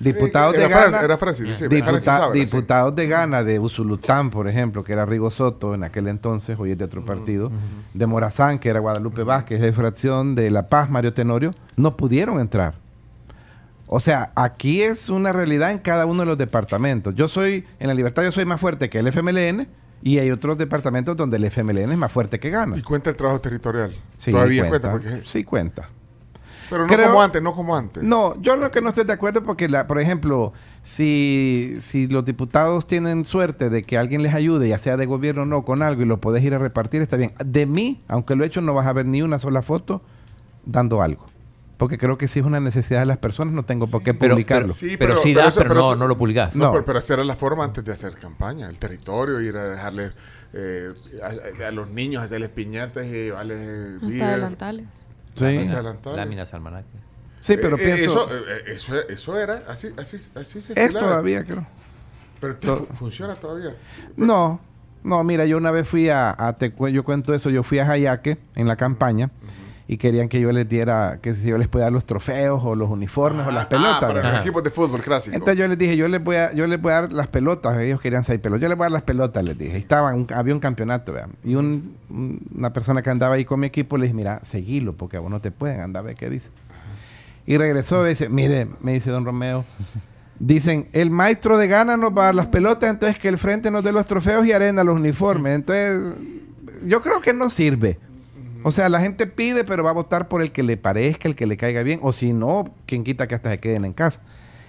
S4: Diputados de
S3: Francis,
S4: Gana.
S3: Era Francis, sí,
S4: Diputa-
S3: Francis Ábara, sí.
S4: diputados de Gana, de Usulután, por ejemplo, que era Rigo Soto en aquel entonces, hoy es de otro partido, de Morazán, que era Guadalupe Vázquez, de fracción de La Paz, Mario Tenorio, no pudieron entrar. O sea, aquí es una realidad en cada uno de los departamentos. Yo soy, en la libertad yo soy más fuerte que el FMLN y hay otros departamentos donde el FMLN es más fuerte que Gana.
S3: Y cuenta el trabajo territorial.
S4: Sí,
S3: Todavía cuenta. porque-
S4: Sí cuenta.
S3: Pero no
S4: Creo-
S3: como antes, no como antes.
S4: No, yo lo que no estoy de acuerdo porque, la, por ejemplo, si, si los diputados tienen suerte de que alguien les ayude, ya sea de gobierno o no, con algo y lo podés ir a repartir, está bien. De mí, aunque lo he hecho, no vas a ver ni una sola foto dando algo. Porque creo que si es una necesidad de las personas, no tengo por qué publicarlo.
S5: pero,
S3: Sí,
S5: pero
S3: pero-
S5: sí
S3: pero
S5: da,
S3: eso-
S5: pero, no,
S3: eso-
S5: no lo publicás.
S3: No,
S4: No.
S3: pero, pero esa era la forma antes de hacer campaña. El territorio, ir a dejarle eh, a, a los niños, hacerles piñatas y llevarles
S6: Hasta.
S4: Sí,
S3: Láminas.
S5: Láminas almanaques.
S4: sí pero
S3: Eh,
S4: pienso...
S3: eso, eh, eso, eso era, así, así, así se
S4: es
S3: estilaba.
S4: todavía, creo.
S3: Pero te- fu- funciona todavía.
S4: No, no, mira, yo una vez fui a, a te cu- yo cuento eso, yo fui a Jayaque en la campaña y querían que yo les diera, que si yo les podía dar los trofeos o los uniformes o las
S3: Ah,
S4: pelotas.
S3: para
S4: ¿verdad?
S3: los equipos de fútbol clásico.
S4: Entonces yo les dije, yo les voy a, yo les voy a dar las pelotas, ellos querían seis pelotas, yo les voy a dar las pelotas, les dije. Estaban, un- había un campeonato, vean. Y un- un- una persona que andaba ahí con mi equipo le dije, mira, seguilo, porque a vos no te pueden andar, ve qué dice. Y regresó y dice, mire, me dice don Romeo, dicen, el maestro de gana nos va a dar las pelotas, entonces que el frente nos dé los trofeos y arena los uniformes. Entonces, yo creo que no sirve. O sea, la gente pide, pero va a votar por el que le parezca, el que le caiga bien, o si no, quien quita que hasta se queden en casa.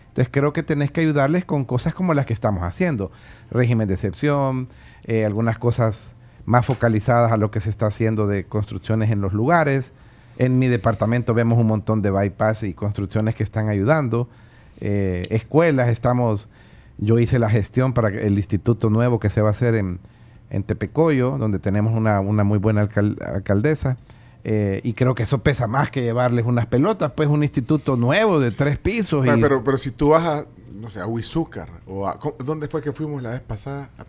S4: Entonces creo que tenés que ayudarles con cosas como las que estamos haciendo. Régimen de excepción, eh, algunas cosas más focalizadas a lo que se está haciendo de construcciones en los lugares. En mi departamento vemos un montón de bypass y construcciones que están ayudando. Eh, escuelas, estamos, yo hice la gestión para el instituto nuevo que se va a hacer en, en Tepecoyo, donde tenemos una, una muy buena alcal- alcaldesa. Eh, y creo que eso pesa más que llevarles unas pelotas, pues un instituto nuevo de tres pisos.
S3: Pero,
S4: y-
S3: pero, pero si tú vas a, no sé, a Huizúcar, o a, ¿cómo- ¿dónde fue que fuimos la vez pasada? A, a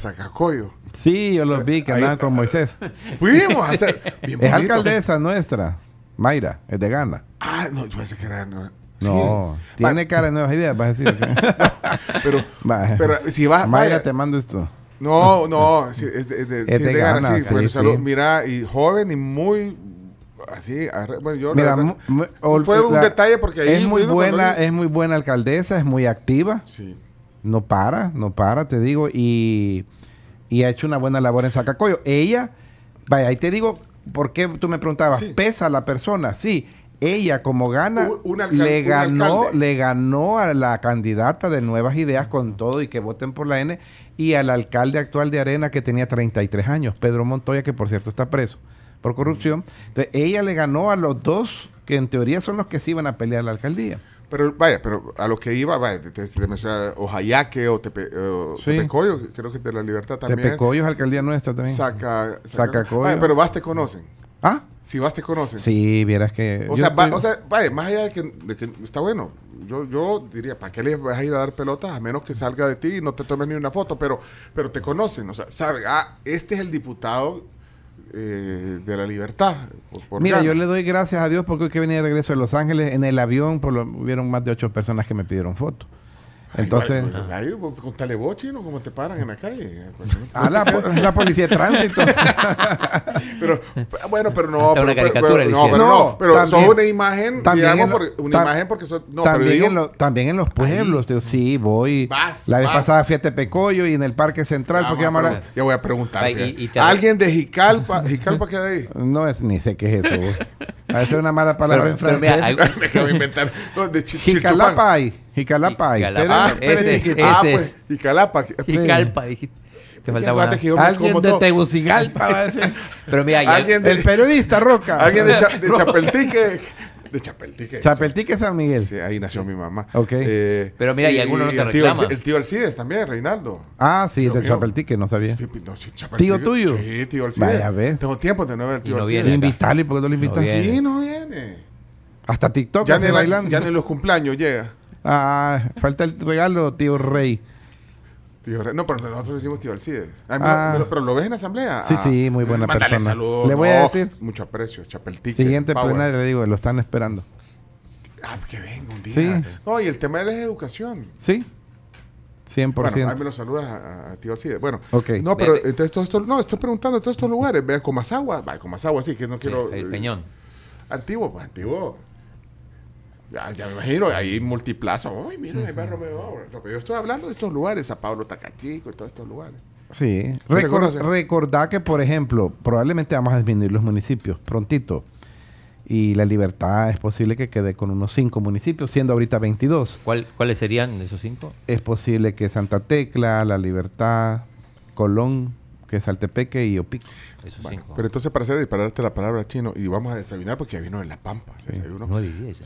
S3: Zacacoyo.
S4: Sí, yo los vi que andaban con Moisés.
S3: Fuimos a hacer. Bien
S4: Es alcaldesa nuestra, Mayra, es de Gana.
S3: Ah, no, yo pensé que era. No,
S4: No,
S3: Sí.
S4: tiene
S3: Va-
S4: cara de nuevas ideas, vas a decir.
S3: Pero,
S4: Va.
S3: pero si vas.
S4: Mayra,
S3: vaya-
S4: te mando esto.
S3: No, no, sí, es de, de,
S4: Es
S3: sí,
S4: de
S3: de Gana,
S4: Ghana,
S3: sí. Bueno,
S4: sí,
S3: salud.
S4: sí.
S3: Mira, y joven y muy. Así, bueno, yo.
S4: Mira,
S3: verdad, fue un
S4: la-
S3: detalle porque ahí.
S4: es muy buena, es muy buena alcaldesa, es muy activa,
S3: Sí.
S4: no para, no para, te digo, y, y ha hecho una buena labor en Zacacoyo. Ella, vaya, ahí te digo, ¿por qué tú me preguntabas?
S3: Sí.
S4: ¿Pesa la persona? Sí. Ella, como gana,
S3: Un- un alcal-
S4: le ganó, le ganó a la candidata de Nuevas Ideas con todo y que voten por la N y al alcalde actual de Arena que tenía 33 años, Pedro Montoya, que por cierto está preso por corrupción. Entonces, ella le ganó a los dos que en teoría son los que se iban a pelear la alcaldía.
S3: Pero vaya, pero a lo que iba, vaya, te, te, mencionaba o Jayaque o, Tepe, o
S4: Sí.
S3: Tepecoyo, creo que de la Libertad también.
S4: Tepecoyo es alcaldía nuestra también.
S3: Saca,
S4: Sacacoyo.
S3: Vaya, pero vas te conocen.
S4: ah,
S3: Si vas te conocen.
S4: sí, vieras que...
S3: O sea, va-
S4: estoy-
S3: o sea, vaya, más allá de que, de que está bueno, yo, yo diría, ¿para qué le vas a ir a dar pelotas a menos que salga de ti y no te tomes ni una foto? Pero, pero te conocen, o sea, sabe, ah, este es el diputado eh, de la libertad. por- por
S4: Mira, yo le doy gracias a Dios porque hoy que venía de regreso de Los Ángeles, en el avión por lo, hubieron más de ocho personas que me pidieron fotos. Entonces,
S3: ay, ay, vos contale vos, chino, cómo te paran en la calle.
S4: a la, po- la policía de tránsito.
S3: Pero, bueno, pero no. Pero,
S5: una
S3: pero-
S5: caricatura
S3: pero-
S5: le
S3: no, pero
S4: No,
S3: no. Pero
S4: también-
S3: sos una imagen,
S4: también
S3: digamos,
S4: en lo-
S3: porque- una
S4: tam-
S3: imagen porque sos. No, pero
S4: también,
S3: digo.
S4: en lo- también en los pueblos. digo, sí, voy.
S3: Vas,
S4: la vez
S3: vas.
S4: pasada fui a Tepecoyo y en el Parque Central.
S3: Ah,
S4: porque
S3: ya voy a preguntar.
S5: Ay,
S3: fíjate.
S5: y- y te-
S3: Alguien de Jicalpa, Jicalpa queda ahí.
S4: No es, ni sé qué es eso. vos. A veces es una mala palabra
S5: Pero-
S4: en
S5: pero
S4: francés.
S5: mira, hay-
S3: Me acabo de inventar. No, de
S4: Jicalapa hay. Jicalapa.
S5: Jicalapa.
S4: pero-
S3: Ah,
S5: ese es-
S3: ah, pues,
S5: es.
S3: Jicalapa.
S5: Y calpa, dijiste. Te faltaba
S4: Alguien de
S3: todo.
S4: Tegucigalpa va a decir.
S5: Pero mira,
S3: Alguien de,
S4: El periodista Roca.
S3: alguien de, Cha- de Chapeltique. De Chapeltique.
S4: Chapeltique San Miguel.
S3: Sí, ahí nació mi mamá.
S4: Ok.
S3: Eh,
S5: Pero mira, y alguno no te
S3: el tío,
S5: reclama.
S3: El tío Alcides también, Reinaldo.
S4: Ah, sí, de Chapeltique, no sabía.
S3: Sí, no.
S4: ¿Tío tuyo?
S3: Sí, tío Alcides.
S4: Vaya, ves.
S3: Tengo tiempo de no ver al tío
S5: Y no
S3: Alcides.
S5: viene.
S4: Invítalo, ¿y por qué no lo invitas?
S5: viene.
S3: Sí, no viene.
S4: Hasta TikTok
S3: Ya
S4: hace bailando.
S3: en los cumpleaños llega.
S4: Ah, falta el regalo, tío Rey.
S3: Tío Re- no, pero nosotros decimos tío Alcides. Ah,
S4: Ah.
S3: pero, pero lo ves en asamblea.
S4: Sí,
S3: Ah,
S4: sí, muy buena persona.
S3: saludos.
S4: Le voy a
S3: No,
S4: decir.
S3: Mucho aprecio, Chapeltique.
S4: Siguiente plenario, le digo, lo están esperando.
S3: Ah, que venga un día.
S4: Sí.
S3: No, y el tema de la educación.
S4: ¿Sí? 100%.
S3: Bueno, ahí me lo saludas a, a tío Alcides. Bueno,
S4: Ok.
S3: no, pero entonces todo esto, no, estoy preguntando todos estos lugares. Vea, Comasagua, va, Comasagua, sí, que no
S5: Sí,
S3: quiero.
S5: el
S3: eh,
S5: Peñón.
S3: Antiguo, pues antiguo. Ya, ya me imagino, ahí multiplaza. Uy, mira, ahí va Romeo. No, pero yo estoy hablando de estos lugares, a Pablo Tacachico y todos estos lugares.
S4: Sí.
S3: ¿Te
S4: Recor-
S3: conoces?
S4: recordá que, por ejemplo, probablemente vamos a disminuir los municipios prontito. Y la libertad es posible que quede con unos 5 municipios, siendo ahorita 22.
S5: ¿Cuál- ¿Cuáles serían esos cinco?
S4: Es posible que Santa Tecla, La Libertad, Colón, que es Saltepeque y Opico.
S5: Esos
S3: Bueno,
S5: cinco.
S3: pero entonces para hacer para darte la palabra chino y vamos a desayunar porque ya vino en La Pampa.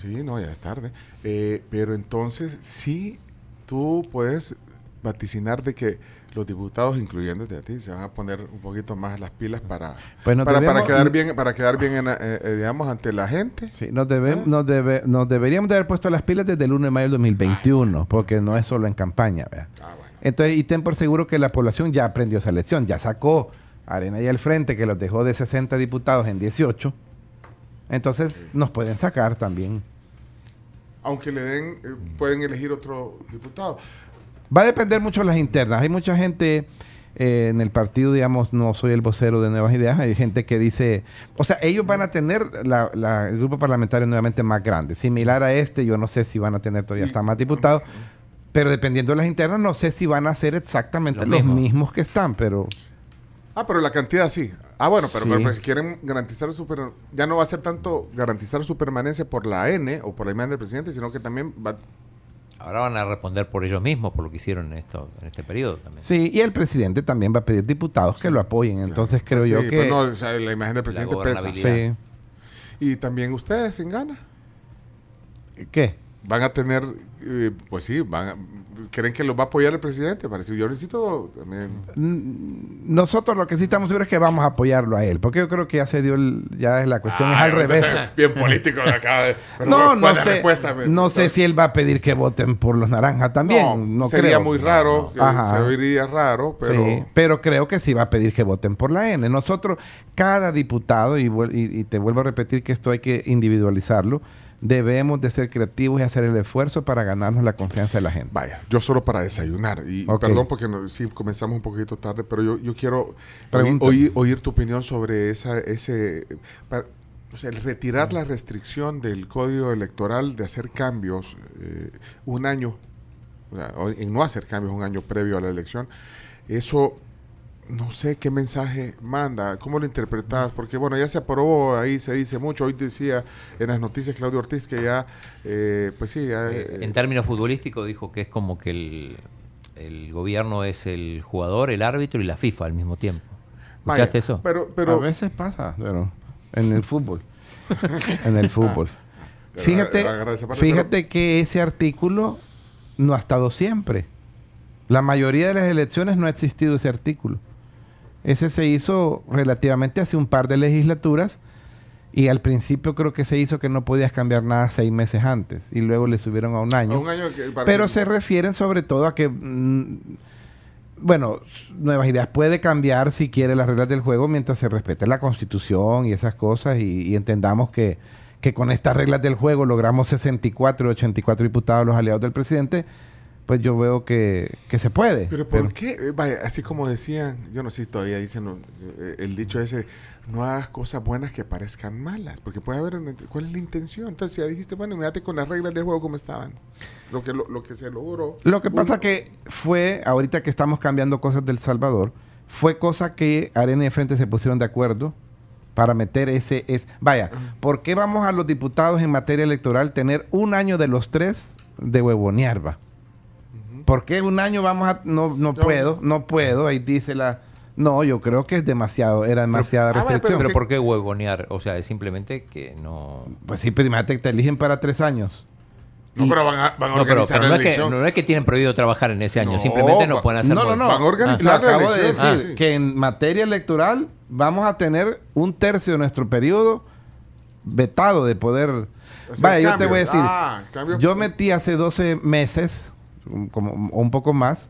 S3: Sí, no, ya es tarde. Eh, pero entonces sí, tú puedes vaticinar de que los diputados, incluyéndote a ti, se van a poner un poquito más las pilas para,
S4: Pues
S3: para, para quedar bien, para quedar bien, en, eh, eh, digamos, ante la gente.
S4: Sí, nos, debe- nos, debe- nos deberíamos de haber puesto las pilas desde el 1 de mayo del 2021, porque no es solo en campaña.
S3: Ah, bueno.
S4: Entonces, y ten por seguro que la población ya aprendió esa lección, ya sacó Arena y al frente, que los dejó de 60 diputados en 18. Entonces, nos pueden sacar también.
S3: Aunque le den, eh, pueden elegir otro diputado.
S4: Va a depender mucho de las internas. Hay mucha gente eh, en el partido, digamos, no soy el vocero de Nuevas Ideas, hay gente que dice, o sea, ellos van a tener la- la- el grupo parlamentario nuevamente más grande, similar a este, yo no sé si van a tener todavía hasta más diputados, pero dependiendo de las internas, no sé si van a ser exactamente
S5: Lo
S4: los
S5: mismo.
S4: mismos que están, pero
S3: Ah, pero la cantidad sí. Ah, bueno, pero,
S4: Sí.
S3: pero, pero si quieren garantizar su per- ya no va a ser tanto garantizar su permanencia por la N o por la imagen del presidente, sino que también va
S5: Ahora van a responder por ellos mismos, por lo que hicieron en, esto, en este periodo también.
S4: sí, y el presidente también va a pedir diputados que lo apoyen, entonces creo
S3: Sí,
S4: yo
S3: pues
S4: que...
S3: no, o sea, la imagen del presidente pesa.
S4: sí.
S3: Y también ustedes en gana
S4: ¿Qué?
S3: van a tener, eh, pues sí, van a- creen que los va a apoyar el presidente. Parece yo necesito también.
S4: Mm, Nosotros lo que sí estamos seguros es que vamos a apoyarlo a él, porque yo creo que ya se dio el, ya es la cuestión es
S3: Ay,
S4: al revés.
S3: Bien político me acaba de. pero
S4: no, no sé,
S3: me-
S4: no sé si él va a pedir que voten por los naranjas también.
S3: No,
S4: No,
S3: sería
S4: creo.
S3: muy raro,
S4: Ajá.
S3: se oiría raro, pero.
S4: Sí, pero creo que sí va a pedir que voten por la N. Nosotros, cada diputado, y, y- y te vuelvo a repetir que esto hay que individualizarlo, debemos de ser creativos y hacer el esfuerzo para ganarnos la confianza de la gente.
S3: Vaya, yo solo para desayunar. Y perdón porque no- sí comenzamos un poquito tarde, pero yo, yo quiero oír, oír- tu opinión sobre esa, ese, o sea, el retirar la restricción del código electoral de hacer cambios eh, un año, o sea, en no hacer cambios un año previo a la elección. Eso no sé qué mensaje manda, cómo lo interpretas, porque bueno, ya se aprobó, ahí se dice mucho, hoy decía en las noticias Claudio Ortiz que ya, eh, pues sí, ya...
S5: Eh,
S3: eh,
S5: en términos futbolísticos dijo que es como que el, el gobierno es el jugador, el árbitro y la FIFA al mismo tiempo.
S3: vaya,
S5: ¿Escuchaste eso?
S3: Pero,
S4: a
S3: pero,
S4: veces pasa, pero en el fútbol. en el fútbol.
S3: Pero,
S4: Fíjate, fíjate que ese artículo no ha estado siempre. La mayoría de las elecciones no ha existido ese artículo. Ese se hizo relativamente hace un par de legislaturas y al principio creo que se hizo que no podías cambiar nada seis meses antes y luego le subieron a un año.
S3: a un año que para
S4: Pero
S3: que-
S4: se refieren sobre todo a que, mm, bueno, Nuevas Ideas puede cambiar si quiere las reglas del juego mientras se respete la constitución y esas cosas y, y entendamos que, que con estas reglas del juego logramos 64 y 84 diputados los aliados del presidente, pues yo veo que, que se puede.
S3: Pero ¿por qué? Eh, Vaya, así como decían, yo no sé si todavía dicen no, eh, el dicho ese, no hagas cosas buenas que parezcan malas, porque puede haber, una- ¿cuál es la intención? Entonces ya dijiste, bueno, mírate con las reglas del juego como estaban, lo que, lo, lo que se logró.
S4: Lo que pasa que fue, ahorita que estamos cambiando cosas del Salvador, fue cosa que Arena y Frente se pusieron de acuerdo para meter ese... Es, vaya, ¿por qué vamos a los diputados en materia electoral tener un año de los tres de huevonear, va? ¿Por qué un año vamos a... No, no
S3: No.
S4: puedo, no puedo, ahí dice la... No, yo creo que es demasiado, era demasiada
S3: ah, bueno,
S4: restricción.
S5: Pero
S3: que-
S5: ¿por qué huevonear? O sea, es simplemente que no...
S4: pues sí, pero imagínate que te eligen para tres años.
S3: No,
S4: Y-
S3: pero van a, van a
S5: No, pero,
S3: organizar
S5: pero no,
S3: la
S5: es que,
S3: elección.
S5: no es que tienen prohibido trabajar en ese año,
S3: No,
S5: simplemente no pueden hacer
S4: No, no, no.
S3: Van a organizar
S4: Lo
S3: la
S4: acabo de
S3: elección,
S4: decir
S3: sí.
S4: que en materia electoral vamos a tener un tercio de nuestro periodo vetado de poder... Vaya, yo te voy a decir,
S3: Ah,
S4: yo metí hace 12 meses, como o un poco más,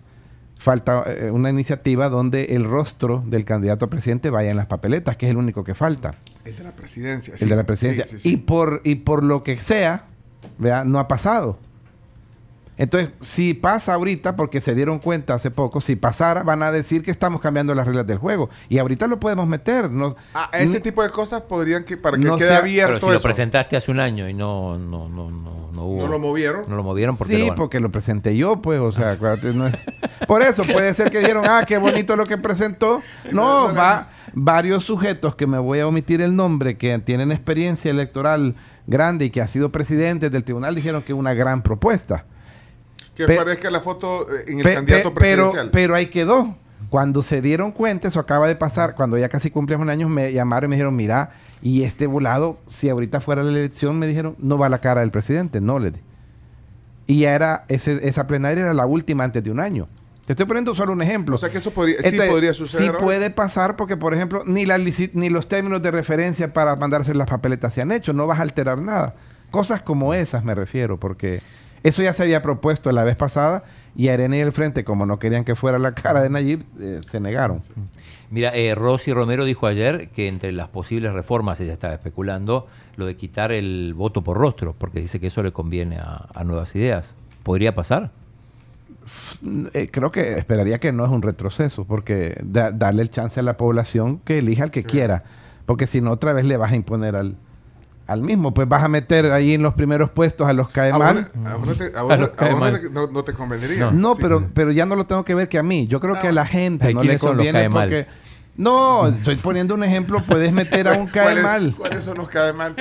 S4: falta eh, una iniciativa donde el rostro del candidato a presidente vaya en las papeletas, que es el único que falta,
S3: El de la presidencia.
S4: el
S3: sí.
S4: de la presidencia.
S3: Sí, sí, sí.
S4: Y, por, y por lo que sea, ¿vea? no ha pasado. Entonces, si pasa ahorita, porque se dieron cuenta hace poco, si pasara, van a decir que estamos cambiando las reglas del juego. Y ahorita lo podemos meter. No,
S3: Ah, ese tipo de cosas podrían que para que
S4: No
S3: quede
S4: sea-
S3: abierto
S5: Pero si lo presentaste hace un año y no, no, no, no, no hubo.
S3: No lo movieron.
S5: No lo movieron porque
S4: Sí,
S5: lo van-
S4: porque lo presenté yo, pues, o sea, acuérdate, no es- Por eso puede ser que dijeron, ah, qué bonito lo que presentó.
S3: No,
S4: No,
S3: no,
S4: va varios sujetos que me voy a omitir el nombre, que tienen experiencia electoral grande y que han sido presidentes del tribunal, dijeron que es una gran propuesta.
S3: Que
S4: Pe-
S3: parezca la foto eh, en el candidato
S4: pe- pero,
S3: presidencial.
S4: pero ahí quedó. Cuando se dieron cuenta, eso acaba de pasar, cuando ya casi cumplimos un año, me llamaron y me dijeron, mira, y este volado, si ahorita fuera la elección, me dijeron, no va a la cara del presidente, no le di. Y ya era, ese- esa plenaria era la última antes de un año. Te estoy poniendo solo un ejemplo.
S3: o sea que eso podría, sí podría suceder.
S4: Sí
S3: ahora.
S4: puede pasar porque, por ejemplo, ni, la ni los términos de referencia para mandarse las papeletas se han hecho. No vas a alterar nada. Cosas como esas me refiero, porque eso ya se había propuesto la vez pasada y Arena y el Frente, como no querían que fuera la cara de Nayib, eh, se negaron.
S5: Mira, eh, Rosy Romero dijo ayer que entre las posibles reformas, ella estaba especulando, lo de quitar el voto por rostro, porque dice que eso le conviene a, a nuevas ideas. ¿Podría pasar?
S4: Eh, creo que esperaría que no es un retroceso, porque da- darle el chance a la población que elija al que quiera, porque si no, otra vez le vas a imponer al, al mismo, pues vas a meter ahí en los primeros puestos a los cae
S3: A vos,
S4: mal.
S3: no- te, no- no convendría.
S4: No,
S3: Sí.
S4: pero, pero ya no lo tengo que ver que a mí. Yo creo que a la gente no le
S5: ¿quiénes son los
S4: conviene porque... No, estoy poniendo un ejemplo. Puedes meter a un cae
S3: ¿Cuáles-
S4: mal.
S3: ¿Cuáles son los cae mal?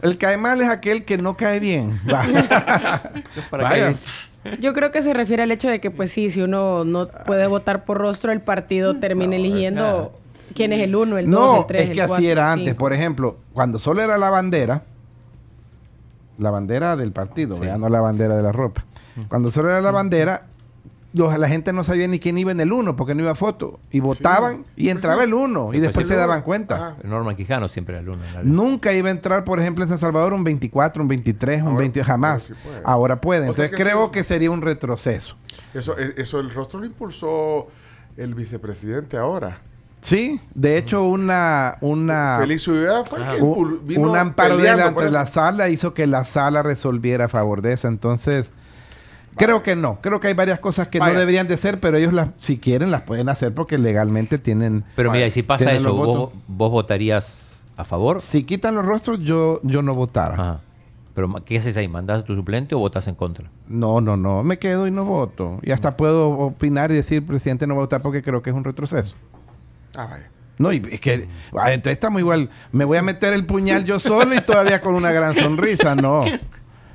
S4: El cae mal es aquel que no cae bien. Va.
S5: Para
S4: Vaya.
S6: Yo creo que se refiere al hecho de que, pues sí, si uno no puede votar por rostro, el partido termina eligiendo quién es el uno, el dos,
S4: No,
S6: el tres,
S4: es
S6: el
S4: que así era antes.
S6: cinco.
S4: Por ejemplo, cuando solo era la bandera, la bandera del partido, ya no la bandera de la ropa. Cuando solo era la bandera, los- la gente no sabía ni quién iba en el uno porque no iba foto. Y votaban y entraba el uno. y
S5: pues
S4: después
S5: sí.
S4: se daban cuenta.
S3: Ajá.
S5: Norman Quijano siempre era el uno. en realidad.
S4: Nunca iba a entrar, por ejemplo, en San Salvador un 24, un 23, un
S3: Ahora-
S4: 20, jamás.
S3: ahora sí puede.
S4: ahora puede.
S3: O sea
S4: Entonces
S3: que
S4: creo
S3: eso-
S4: que sería un retroceso.
S3: Eso, eh, eso el rostro lo impulsó el vicepresidente ahora.
S4: Sí, de hecho una una
S3: Feliz Ulloa fue el que
S4: un,
S3: impul- vino
S4: un amparo de ante
S3: eso.
S4: la sala hizo que la sala resolviera a favor de eso. Entonces, creo que no. Creo que hay varias cosas que
S3: Vaya.
S4: no deberían de ser, pero ellos las, si quieren las pueden hacer porque legalmente tienen.
S5: Pero mira, y si pasa eso, ¿vos, votarías a favor?
S4: Si quitan los rostros, yo yo no votara.
S5: Ajá. Pero ¿qué haces ahí? ¿Mandás a tu suplente o votas en contra?
S4: No, no, no. Me quedo y no voto. Y hasta puedo opinar y decir, presidente, no voy a votar porque creo que es un retroceso.
S3: Ah.
S4: No, y es que ah, entonces estamos igual. Me voy a meter el puñal yo solo y todavía con una gran sonrisa. No.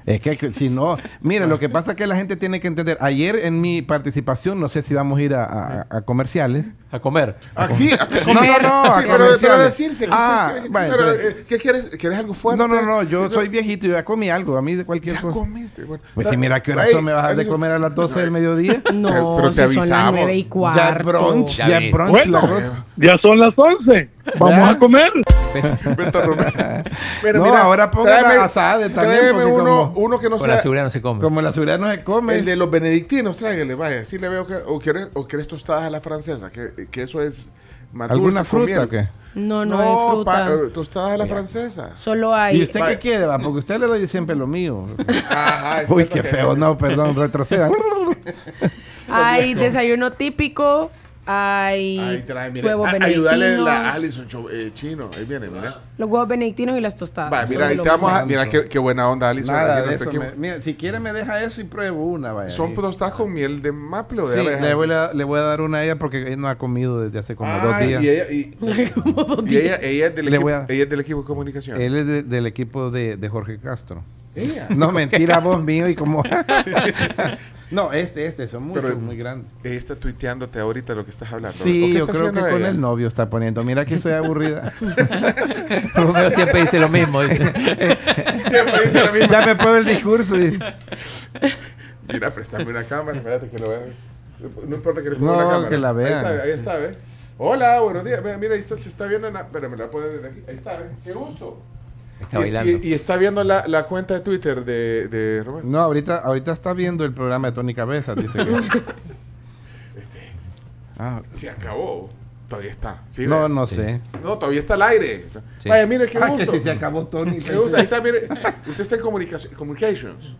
S4: Es que si no, mire, lo que pasa que la gente tiene que entender. Ayer en mi participación, no sé si vamos a ir a- a comerciales.
S5: A comer.
S3: Ah, sí, a
S4: No, no, no, a
S3: Sí, pero, pero decirse. que
S4: Ah,
S3: usted-
S4: bueno,
S3: pero,
S4: entonces-
S3: eh, ¿Qué quieres? ¿Quieres algo fuerte?
S4: No, no, no, yo soy viejito y ya comí algo. A mí de cualquier
S3: Ya
S4: cosa.
S3: comiste. Bueno,
S4: Pues si mira qué hora son, me vas a dar de comer a las 12 del mediodía.
S6: No,
S3: pero te
S6: si son las
S3: avisamos.
S6: nueve y cuarto.
S4: Ya brunch,
S5: Ya
S4: ya brunch
S7: Bueno.
S4: la.
S7: Ya son las 11. Vamos
S4: ¿Ya?
S7: a comer.
S3: Beto Romero. Mira,
S4: No,
S3: mira,
S4: ahora pongan a Asade también,
S3: Tráeme uno,
S4: como-
S3: uno que no
S5: Con la
S3: sea
S5: seguridad no se come.
S4: Como la seguridad no se come.
S3: el de los benedictinos, tráigale, vaya. Sí le veo que... O quieres, o quieres tostadas a la francesa, que, que eso es más
S4: ¿Alguna fruta qué?
S6: No, no, hay fruta.
S3: pa- eh, tostadas a la francesa.
S6: Solo hay.
S4: ¿Y usted
S3: Vaya.
S4: qué quiere? va? Porque usted le doy siempre lo mío.
S3: Ajá,
S4: Uy, qué
S3: que-
S4: feo. No, perdón, retroceda.
S6: Hay desayuno típico, hay
S3: Ahí trae, mire.
S6: huevos
S3: a-
S6: benedictinos,
S3: Ayúdale a la Alison cho- eh, chino. Ahí viene, mira.
S6: los huevos benedictinos y las tostadas.
S3: Va, mira, ahí
S6: Solo
S3: te vamos a...
S6: los-
S3: Mira qué, qué buena onda, Alison.
S4: Nada
S3: aquí
S4: de
S3: nuestro
S4: eso.
S3: equipo.
S4: me- mira, si quiere me deja eso y pruebo una. Vaya.
S3: Son tostadas con miel de maple o de
S4: Sí,
S3: abejas.
S4: le voy, a, le voy a dar una a ella porque ella no ha comido desde hace como dos
S3: Ay,
S4: días.
S3: Y ella, y, y ella, ella es del
S4: Le
S3: equipo,
S4: voy a-
S3: ella es del equipo de comunicación.
S4: Él es de- del equipo de, de Jorge Castro.
S3: Ella.
S4: No, mentira, vos mío y como... no, este, este, son muy,
S3: Pero-
S4: muy grandes.
S3: Ella está tuiteándote ahorita lo que estás hablando. ¿O
S4: Sí, yo creo que con
S3: ella?
S4: el novio está poniendo. Mira que soy aburrida.
S5: Romero siempre dice lo mismo. dice.
S3: Siempre dice lo mismo.
S4: ya me puedo el discurso. y-
S3: Mira, préstame una cámara, espérate que lo vean. No importa que le ponga
S4: No,
S3: la cámara.
S4: que la vean.
S3: Ahí está, ahí está, ¿ves? Hola, buenos días. Mira, mira, ahí está, se está viendo. Espera, me la aquí. Ahí está, ¿ves? Qué gusto.
S5: Está
S3: Y-
S5: bailando.
S3: Y, y está viendo la, la cuenta de Twitter de, de Romero.
S4: No, ahorita, ahorita está viendo el programa de Tony Cabeza, dice que.
S3: Este,
S4: Ah,
S3: se acabó. Todavía está. ¿sí?
S4: no, no sé.
S3: No, todavía está al aire.
S5: Sí.
S3: Vaya, mire qué
S4: Ah,
S3: gusto.
S4: que si se acabó Tony.
S3: Me gusta, ahí está, mire. Usted está en comunicación, communications.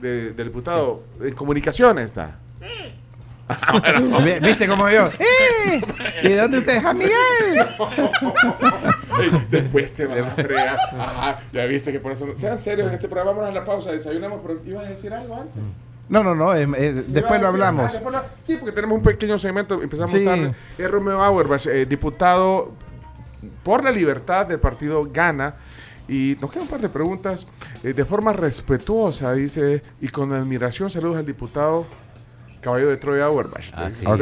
S3: de- del diputado. En comunicaciones está.
S4: Vi- ¿Viste cómo yo? ¡Eh! ¿Y de dónde usted es? ¡Ah, Miguel!
S3: Después te van a fregar. Ajá, ya viste que por eso. no- Sean serios en este programa. Vámonos a la pausa. Desayunamos. Pero ibas a decir algo antes.
S4: No, no, no. eh, eh, después lo
S3: decir-
S4: hablamos.
S3: ah, después lo- sí, porque tenemos un pequeño segmento. Empezamos
S4: Sí.
S3: tarde. Es Romeo Auerbach, eh, diputado por la libertad del partido Gana. Y nos quedan un par de preguntas. eh, de forma respetuosa, dice, y con admiración, saludos al diputado Caballo de Troya Auerbach.
S5: Ah, sí.
S4: Ok.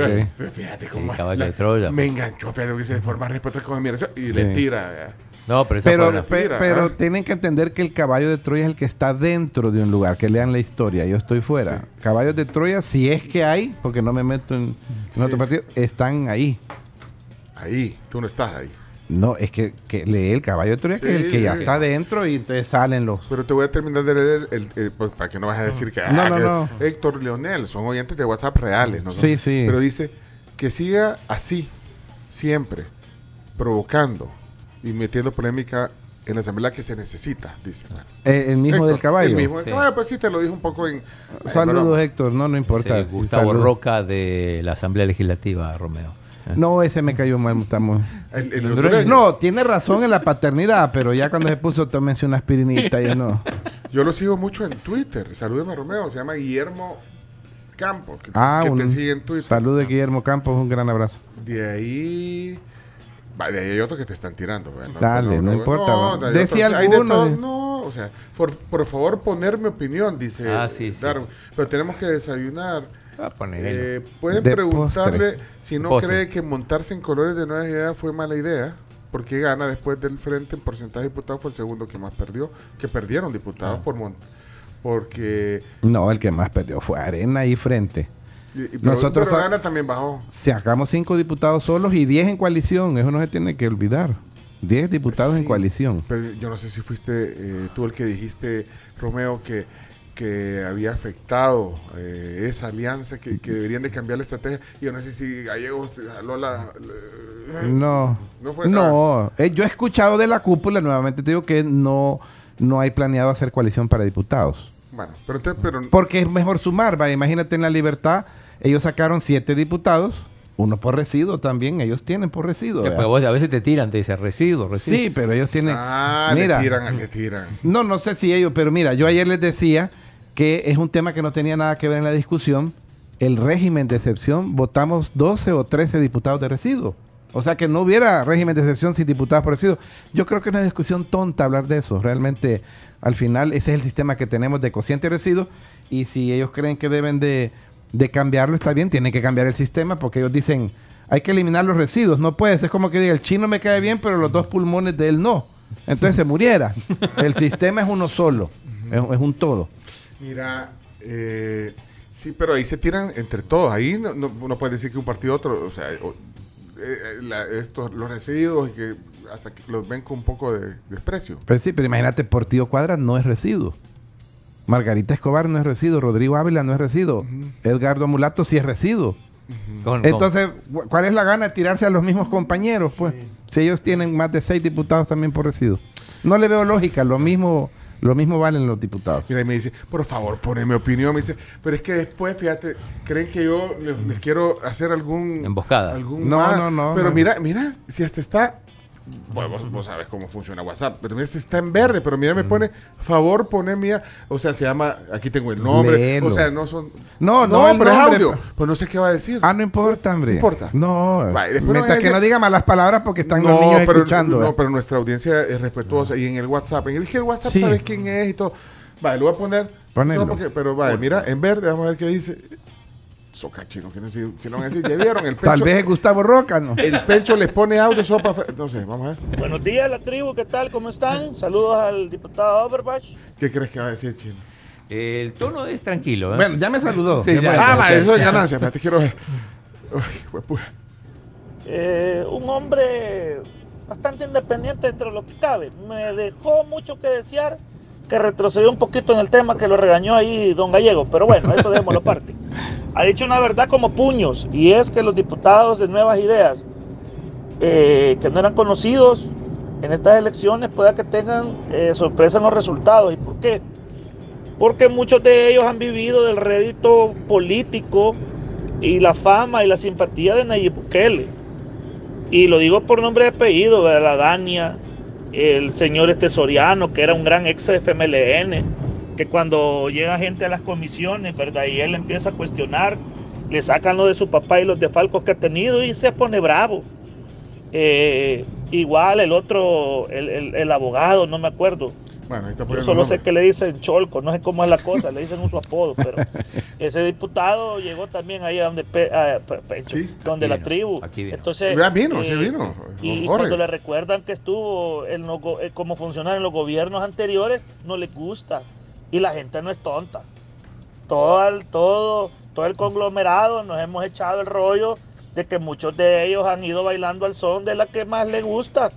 S3: Fíjate
S5: Sí,
S3: cómo
S5: Caballo de Troya.
S3: Me enganchó, fíjate, dice, de forma respetuosa con admiración. Y le tira.
S5: No, pero esa
S4: Pero,
S5: fue la-
S3: mentira,
S4: pe- pero
S3: ¿ah?
S4: tienen que entender que el caballo de Troya es el que está dentro de un lugar, que lean la historia. Yo estoy fuera. Caballos de Troya, si es que hay, porque no me meto en, en
S3: Sí.
S4: otro partido, están ahí.
S3: Ahí, tú no estás ahí.
S4: No, es que, que lee el caballo de Troya, que es el que ya
S3: Sí.
S4: está dentro y entonces salen los.
S3: Pero te voy a terminar de leer el, el- el- pues, para que no vas a decir que,
S4: No,
S3: ah,
S4: no,
S3: que
S4: no.
S3: Héctor Leonel son oyentes de WhatsApp reales, ¿no? son-
S4: Sí, sí.
S3: Pero dice que siga así, siempre, provocando y metiendo polémica en la asamblea que se necesita, dice. Bueno,
S4: Eh, el mismo
S3: Héctor,
S4: del caballo.
S3: El mismo del
S5: Sí.
S3: caballo, pues sí, te lo dijo un poco en...
S4: Saludos. Héctor. No, no importa.
S5: Sí, Gustavo
S4: saludos.
S5: Roca de la Asamblea Legislativa, Romeo.
S4: No, ese me cayó mal. Estamos...
S3: El- el hondureño.
S4: No, tiene razón en la paternidad, pero ya cuando se puso, tómense una aspirinita, ya no.
S3: Yo lo sigo mucho en Twitter. Salúdeme, Romeo. Se llama Guillermo Campos, que, te-
S4: Ah,
S3: que te
S4: un
S3: sigue en Twitter.
S4: saludo de Guillermo Campos, un gran abrazo.
S3: De ahí. Va, de ahí hay otros que te están tirando.
S4: Dale, no importa,
S3: hay
S4: Decía
S3: de
S4: alguno, eh.
S3: No, o sea, por, por favor, poner mi opinión, dice
S5: Ah, sí.
S3: Pero tenemos que desayunar.
S5: A poner
S3: Eh, Pueden
S4: De
S3: preguntarle
S4: postre.
S3: si no
S5: Postre.
S3: cree que montarse en colores de nuevas ideas fue mala idea. Porque gana después del frente en porcentaje de diputados fue el segundo que más perdió. Que perdieron diputados
S5: Ah.
S3: por porque
S4: No, el que más perdió fue Arena y Frente.
S3: y- y- pero,
S4: Nosotros
S3: pero gana también bajó.
S4: Sacamos cinco diputados solos y diez en coalición. Eso no se tiene que olvidar. Diez diputados en coalición.
S3: Pero yo no sé si fuiste eh, tú el que dijiste, Romeo, que, que había afectado eh, esa alianza, que, que deberían de cambiar la estrategia. Y yo no sé si Gallegos te jaló la... la-
S4: No.
S3: No fue
S4: No. Eh, yo he escuchado de la cúpula, nuevamente te digo que no, no hay planeado hacer coalición para diputados.
S3: Bueno, pero entonces, pero...
S4: Porque es mejor sumar, va. Imagínate en la libertad, ellos sacaron siete diputados, uno por residuo también, ellos tienen por residuo.
S5: Eh, porque vos a veces te tiran, te dicen residuo, residuo.
S4: Sí, pero ellos tienen.
S3: Ah,
S4: mira,
S3: le tiran, le tiran.
S4: no, no sé si ellos, pero mira, yo ayer les decía que es un tema que no tenía nada que ver en la discusión. El régimen de excepción, votamos 12 o 13 diputados de residuo. O sea que no hubiera régimen de excepción sin diputados por residuo. Yo creo que es una discusión tonta hablar de eso. Realmente, al final, ese es el sistema que tenemos de cociente y residuo. Y si ellos creen que deben de, de cambiarlo, está bien, tienen que cambiar el sistema porque ellos dicen, hay que eliminar los residuos. No puede ser como que diga, el chino me cae bien, pero los dos pulmones de él no. Entonces se muriera. El sistema es uno solo, es, es un todo.
S3: Mira, eh, sí, pero ahí se tiran entre todos. Ahí no, no, no puedes decir que un partido otro, o sea, o- eh, la- estos, los residuos, y que hasta que los ven con un poco de desprecio.
S4: Pero sí, pero imagínate, Portillo Cuadra no es residuo. Margarita Escobar no es residuo, Rodrigo Ávila no es residuo, Edgardo Mulato sí es residuo. Entonces, ¿cu- ¿cuál es la gana de tirarse a los mismos compañeros? Pues, si ellos tienen más de seis diputados también por residuo. No le veo lógica, lo mismo, lo mismo valen los diputados.
S3: Mira, y me dice, por favor, pone mi opinión. Me dice, pero es que después, fíjate, creen que yo les, les quiero hacer algún.
S5: Emboscada.
S3: Algún
S4: No,
S3: más?
S4: no, no,
S3: Pero
S4: no.
S3: mira, mira, si hasta está. Bueno, vos, vos sabes cómo funciona WhatsApp, pero este está en verde, pero mira, me pone, favor, pone mía. O sea, se llama, aquí tengo el nombre.
S4: Léelo.
S3: O sea, no son.
S4: No, no el
S3: pero es audio. Pues no sé qué va a decir.
S4: Ah, no importa, hombre.
S3: No importa.
S4: No,
S3: Vale, no
S4: mientras que
S3: decir-
S4: no diga malas palabras porque están los
S3: no,
S4: niños
S3: pero,
S4: escuchando.
S3: no,
S4: ¿eh?
S3: pero nuestra audiencia es respetuosa. Y en el WhatsApp, en el, el WhatsApp
S4: Sí.
S3: sabes quién es y todo. Vale, lo voy a poner. No, porque- pero vale, mira, en verde, vamos a ver qué dice. Soca chino, que no sé si lo van a decir. Ya vieron el pencho.
S4: Tal vez es Gustavo Roca, ¿no?
S3: El pencho les pone audio sopa. No sé, vamos a ver.
S7: Buenos días, la tribu, ¿qué tal? ¿Cómo están? Saludos al diputado Overbach.
S3: ¿Qué crees que va a decir chino?
S5: El tono es tranquilo. ¿eh?
S4: Bueno, ya me saludó.
S5: Sí, ya.
S3: Ah, va, eso es ganancia. Espérate, quiero ver. Uy.
S7: Eh, un hombre bastante independiente entre lo que cabe. Me dejó mucho que desear, que retrocedió un poquito en el tema que lo regañó ahí don Gallego, pero bueno, eso démoslo aparte. Ha dicho una verdad como puños, y es que los diputados de Nuevas Ideas, eh, que no eran conocidos en estas elecciones, pueda que tengan eh, sorpresa en los resultados. ¿Y por qué? Porque muchos de ellos han vivido del rédito político y la fama y la simpatía de Nayib Bukele. Y lo digo por nombre y apellido, ¿verdad? La Dania, el señor este Soriano, que era un gran ex FMLN, que cuando llega gente a las comisiones, ¿verdad? Y él empieza a cuestionar, le sacan lo de su papá y los defalcos que ha tenido y se pone bravo. Eh, igual el otro, el, el- el abogado, no me acuerdo,
S3: Bueno, ahí está
S7: yo solo sé que le dicen Cholco, no sé cómo es la cosa, le dicen un su apodo, pero ese diputado llegó también ahí a donde, a Pe- Pecho,
S3: Sí.
S7: donde
S5: Aquí
S7: la
S5: vino,
S7: tribu.
S5: aquí vino.
S7: Entonces,
S3: Ya vino, sí vino,
S7: Y, cuando le recuerdan que estuvo en los eh, como funcionario en los gobiernos anteriores, no le gusta. Y la gente no es tonta. Todo el, todo, todo el conglomerado nos hemos echado el rollo de que muchos de ellos han ido bailando al son de la que más le gusta.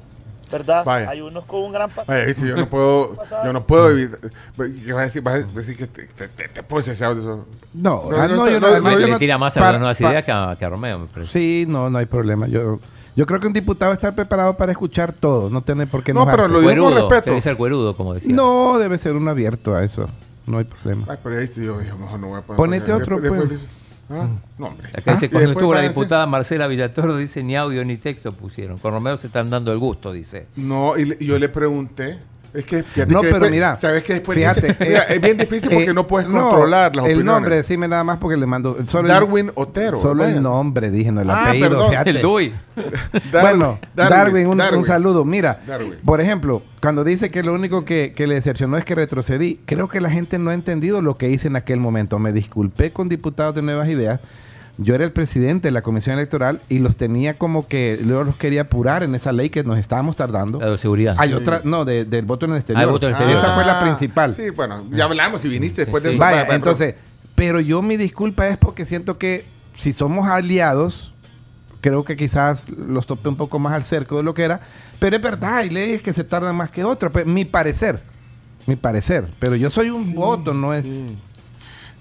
S7: ¿Verdad?
S3: Vaya.
S7: Hay unos con un gran
S3: Vaya, viste, yo no puedo, yo no puedo evitar. ¿Qué vas a decir? Vas a decir que te, te, te, audio.
S4: No,
S3: No,
S4: ah,
S3: no,
S4: no,
S3: no,
S4: yo
S3: no,
S4: no, además
S3: no,
S4: yo
S5: le
S4: no-
S5: tira más a las nuevas ideas que a, que a Romeo, me parece.
S4: Sí, no, no hay problema. Yo, yo creo que un diputado está preparado para escuchar todo, no tiene por qué
S3: No, pero
S4: enojarse.
S3: lo digo con
S5: Cuerudo,
S3: respeto.
S5: debe ser cuerudo, como decía.
S4: No, debe ser uno abierto a eso. No hay problema.
S3: Ay, pero ahí sí yo dije, mejor no voy a poner.
S4: Ponete otro,
S3: después-
S4: pues.
S3: después ah, no, hombre.
S5: Acá dice,
S3: Y
S5: cuando estuvo la diputada Marcela Villatoro, dice ni audio ni texto pusieron. Con Romeo se están dando el gusto, dice.
S3: No, y, le- yo le pregunté. Es que fíjate
S4: No,
S3: que
S4: pero
S3: después-
S4: mira,
S3: Sabes que después
S4: fíjate,
S3: dice- mira, es bien difícil porque
S4: eh,
S3: no puedes
S4: no,
S3: controlar las
S4: El
S3: opiniones.
S4: nombre, decime nada más porque le mando. Solo
S3: Darwin
S4: el,
S3: Otero.
S4: Solo
S3: vaya.
S4: el nombre, dije, no el
S3: Ah,
S4: apellido.
S3: perdón.
S4: fíjate.
S5: El DUI.
S3: Dar-
S4: bueno, Darwin, un, un saludo. Mira,
S3: Darwin.
S4: por ejemplo, cuando dice que lo único que, que le decepcionó es que retrocedí, creo que la gente no ha entendido lo que hice en aquel momento. Me disculpé con diputados de Nuevas Ideas. Yo era el presidente de la comisión electoral y los tenía como que luego los quería apurar en esa ley que nos estábamos tardando.
S5: La de seguridad.
S4: Hay otra, no, de- del voto en el exterior.
S5: Ah, el voto en el exterior.
S4: Esa fue la principal.
S3: Sí, bueno, ya hablamos y viniste después
S5: Sí,
S3: de
S5: sí.
S3: eso.
S4: Vaya, entonces, pero yo mi disculpa es porque siento que si somos aliados, creo que quizás los tope un poco más al cerco de lo que era, pero es verdad, hay leyes que se tardan más que otras, pues, mi parecer, mi parecer, pero yo soy un voto, no es...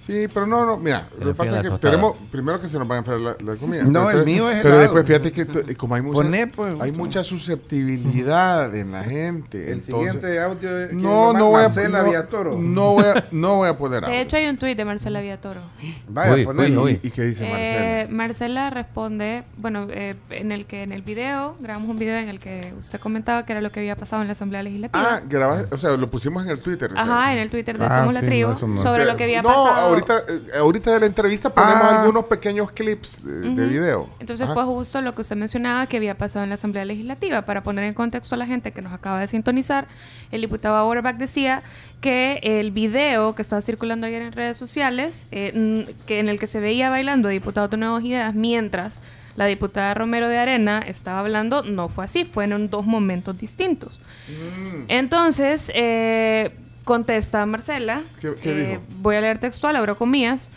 S3: Sí. Pero no, no, mira,
S5: Se
S3: lo que pasa es que tenemos, primero que se nos va a enfriar la, la comida.
S4: No,
S3: Pero
S4: el mío es
S3: Pero
S4: helado.
S3: después fíjate que como hay mucha,
S4: Poné, pues,
S3: hay mucha susceptibilidad en la gente. entonces,
S4: audio es
S3: no, no voy a, no, no voy a, no voy a poner
S8: De
S3: audio.
S8: hecho, hay un tuit de Marcela Villatoro.
S4: Vaya,
S5: Uy,
S3: ¿Y, qué dice Marcela?
S8: Eh, Marcela responde, bueno, eh, en el que en el video, grabamos un video en el que usted comentaba que era lo que había pasado en la Asamblea Legislativa.
S3: Ah, grabas, o sea, lo pusimos en el Twitter. o sea.
S8: Ajá, en el Twitter de
S4: Ah,
S8: Somos la Tribu,
S4: no,
S8: sobre lo que había
S3: no,
S8: pasado.
S3: Ahorita, eh, ahorita de la entrevista ponemos
S4: Ah.
S3: algunos pequeños clips de, video.
S8: Entonces
S3: Ajá.
S8: fue justo lo que usted mencionaba que había pasado en la Asamblea Legislativa. Para poner en contexto a la gente que nos acaba de sintonizar, el diputado Auerbach decía que el video que estaba circulando ayer en redes sociales, eh, que en el que se veía bailando diputados de Nuevas Ideas mientras la diputada Romero de Arena estaba hablando, no fue así, fueron dos momentos distintos.
S3: Mm.
S8: Entonces, eh, contesta Marcela,
S3: ¿Qué- qué
S8: eh,
S3: dijo?
S8: voy a leer textual, abro comillas.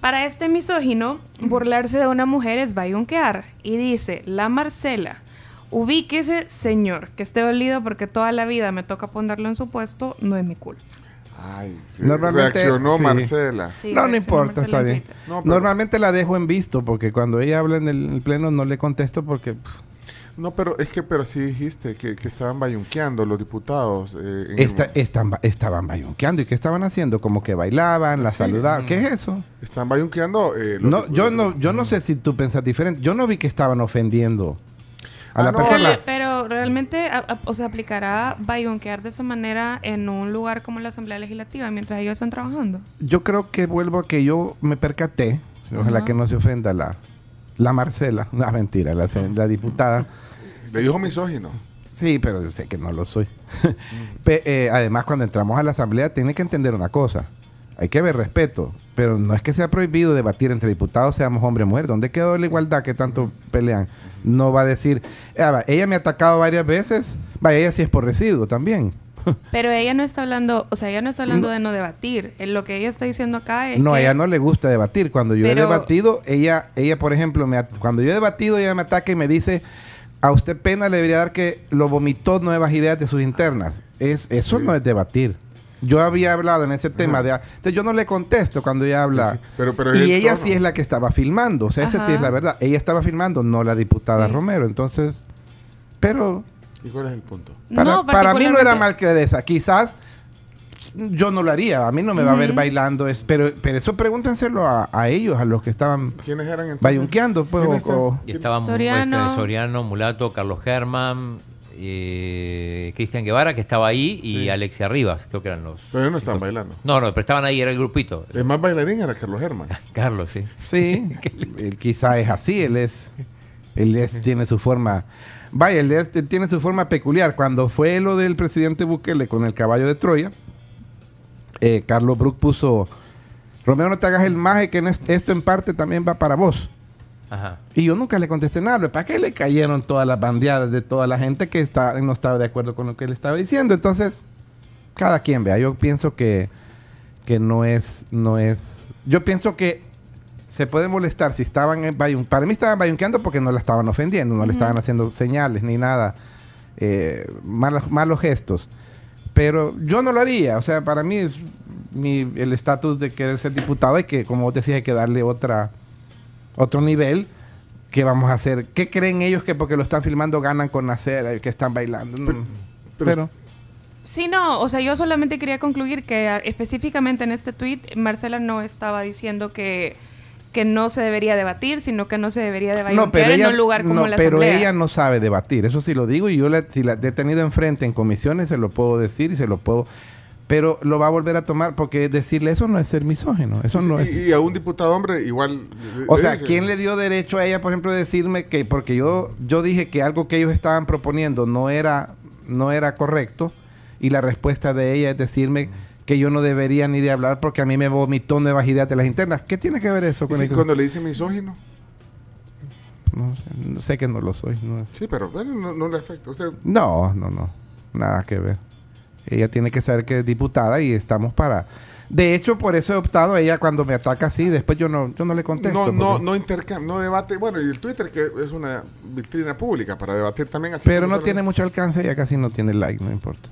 S8: Para este misógino, burlarse de una mujer es bayunquear. Y dice, la Marcela, ubíquese, señor, que esté dolido porque toda la vida me toca ponerlo en su puesto, no es mi culpa.
S3: Ay, sí,
S4: Normalmente,
S3: reaccionó
S4: sí.
S3: Marcela.
S8: Sí,
S4: no, no importa,
S8: Marcela
S4: está
S8: en
S4: bien.
S8: Twitter.
S3: No, pero-
S4: Normalmente la dejo en visto porque cuando ella habla en el, en el pleno no le contesto porque... pff,
S3: No, pero es que pero sí dijiste que, que estaban bayunqueando los diputados. eh, en
S4: Esta-
S3: el-
S4: están, ba- estaban bayunqueando. ¿Y qué estaban haciendo? Como que bailaban, la
S3: Sí.
S4: saludaban. ¿Qué es eso?
S3: están bayunqueando. eh, los
S4: No, yo no, yo no sé si tú pensas diferente. Yo no vi que estaban ofendiendo a
S3: Ah,
S4: la
S3: no.
S4: persona.
S8: Pero, realmente, a- a- o sea, aplicará bayunquear de esa manera en un lugar como la Asamblea Legislativa mientras ellos están trabajando.
S4: Yo creo que vuelvo a que yo me percaté. Ojalá que no se ofenda la, la Marcela. No, mentira, la, la diputada.
S3: Le dijo misógino.
S4: Sí, pero yo sé que no lo soy. Pe- eh, además, cuando entramos a la asamblea, tiene que entender una cosa. Hay que ver respeto. Pero no es que sea prohibido debatir entre diputados, seamos hombre o mujer. ¿Dónde quedó la igualdad que tanto pelean? No va a decir, "Ah, va, ella me ha atacado varias veces. Vaya, ella sí es por residuo también.
S8: Pero ella no está hablando, o sea, ella no está hablando de no debatir. Eh, Lo que ella está diciendo acá es
S4: No, a
S8: que
S4: ella no le gusta debatir. Cuando yo he
S8: Pero-
S4: debatido, ella, ella por ejemplo, me at- cuando yo he debatido, ella me ataca y me dice, a usted pena le debería dar que lo vomitó nuevas ideas de sus internas. Es, eso no es debatir. Yo había hablado en ese tema de... Entonces yo no le contesto cuando ella habla.
S3: Sí, sí. Pero- pero
S4: y ella
S3: tono.
S4: sí es la que estaba filmando. O sea, esa sí es la verdad. Ella estaba filmando, no la diputada
S8: Sí.
S4: Romero. Entonces, pero
S3: ¿Y cuál es el punto?
S4: para,
S8: No,
S4: para mí no era mal credeza. Quizás yo no lo haría. A mí no me va a ver bailando. Es, pero, pero eso pregúntenselo a, a ellos, a los que estaban
S3: ¿Quiénes eran entonces?
S4: bayunqueando. Pues,
S3: ¿Quiénes
S4: o-?
S5: Y estaban
S8: Soriano.
S5: este, Soriano, Mulato, Carlos Germán, eh, Cristian Guevara, que estaba ahí, y Alexia Rivas, creo que eran los.
S3: Pero ellos no estaban bailando.
S5: No, no, pero estaban ahí, era el grupito.
S3: El más bailarín era Carlos Herman.
S5: Carlos, sí.
S4: Sí, él quizá es así, él es, él es- tiene su forma, vaya, él, es- él tiene su forma peculiar. Cuando fue lo del presidente Bukele con el caballo de Troya, eh, Carlos Brook puso, Romeo no te hagas el maje que en est- esto en parte también va para vos.
S5: Ajá.
S4: Y yo nunca le contesté nada, ¿para qué le cayeron todas las bandeadas de toda la gente que está, no estaba de acuerdo con lo que él estaba diciendo? Entonces, cada quien vea, yo pienso que, que no es, no es, yo pienso que se puede molestar si estaban en bayun- para mí estaban bayunqueando porque no la estaban ofendiendo, no le estaban haciendo señales ni nada, eh, malos, malos gestos. Pero yo no lo haría, o sea, para mí es mi, el estatus de querer ser diputado y que, como vos decís, hay que darle otra, otro nivel. ¿Qué vamos a hacer? ¿Qué creen ellos que porque lo están filmando ganan con hacer, que están bailando? No.
S3: pero-
S4: Pero,
S8: Sí, no, o sea, yo solamente quería concluir que ah, específicamente en este tweet Marcela no estaba diciendo que, que no se debería debatir, sino que no se debería de
S4: no, pero
S8: en
S4: ella,
S8: un lugar como
S4: no,
S8: la
S4: pero
S8: Asamblea.
S4: ella no sabe debatir, eso sí lo digo y yo la, si la he tenido enfrente en comisiones se lo puedo decir y se lo puedo, pero lo va a volver a tomar porque decirle eso no es ser misógino, eso no es.
S3: y, a un diputado hombre igual.
S4: O sea. ¿quién le dio derecho a ella, por ejemplo, de decirme que porque yo yo dije que algo que ellos estaban proponiendo no era no era correcto y la respuesta de ella es decirme que yo no debería ni de hablar porque a mí me vomitó nuevas ideas de las internas. ¿Qué tiene que ver eso
S3: ¿Y
S4: con
S3: si
S4: el-
S3: cuando le dice misógino?
S4: no, sé, no sé que no lo soy. No,
S3: Sí, pero bueno, no, no le afecta. Usted,
S4: no, no, no. Nada que ver. Ella tiene que saber que es diputada y estamos para... De hecho, por eso he optado ella cuando me ataca así, después yo no, yo no le contesto.
S3: no, no, no intercambia, no debate. Bueno, y el Twitter, que es una vitrina pública para debatir también así.
S4: Pero no tiene mucho alcance, ella casi no tiene like, no importa.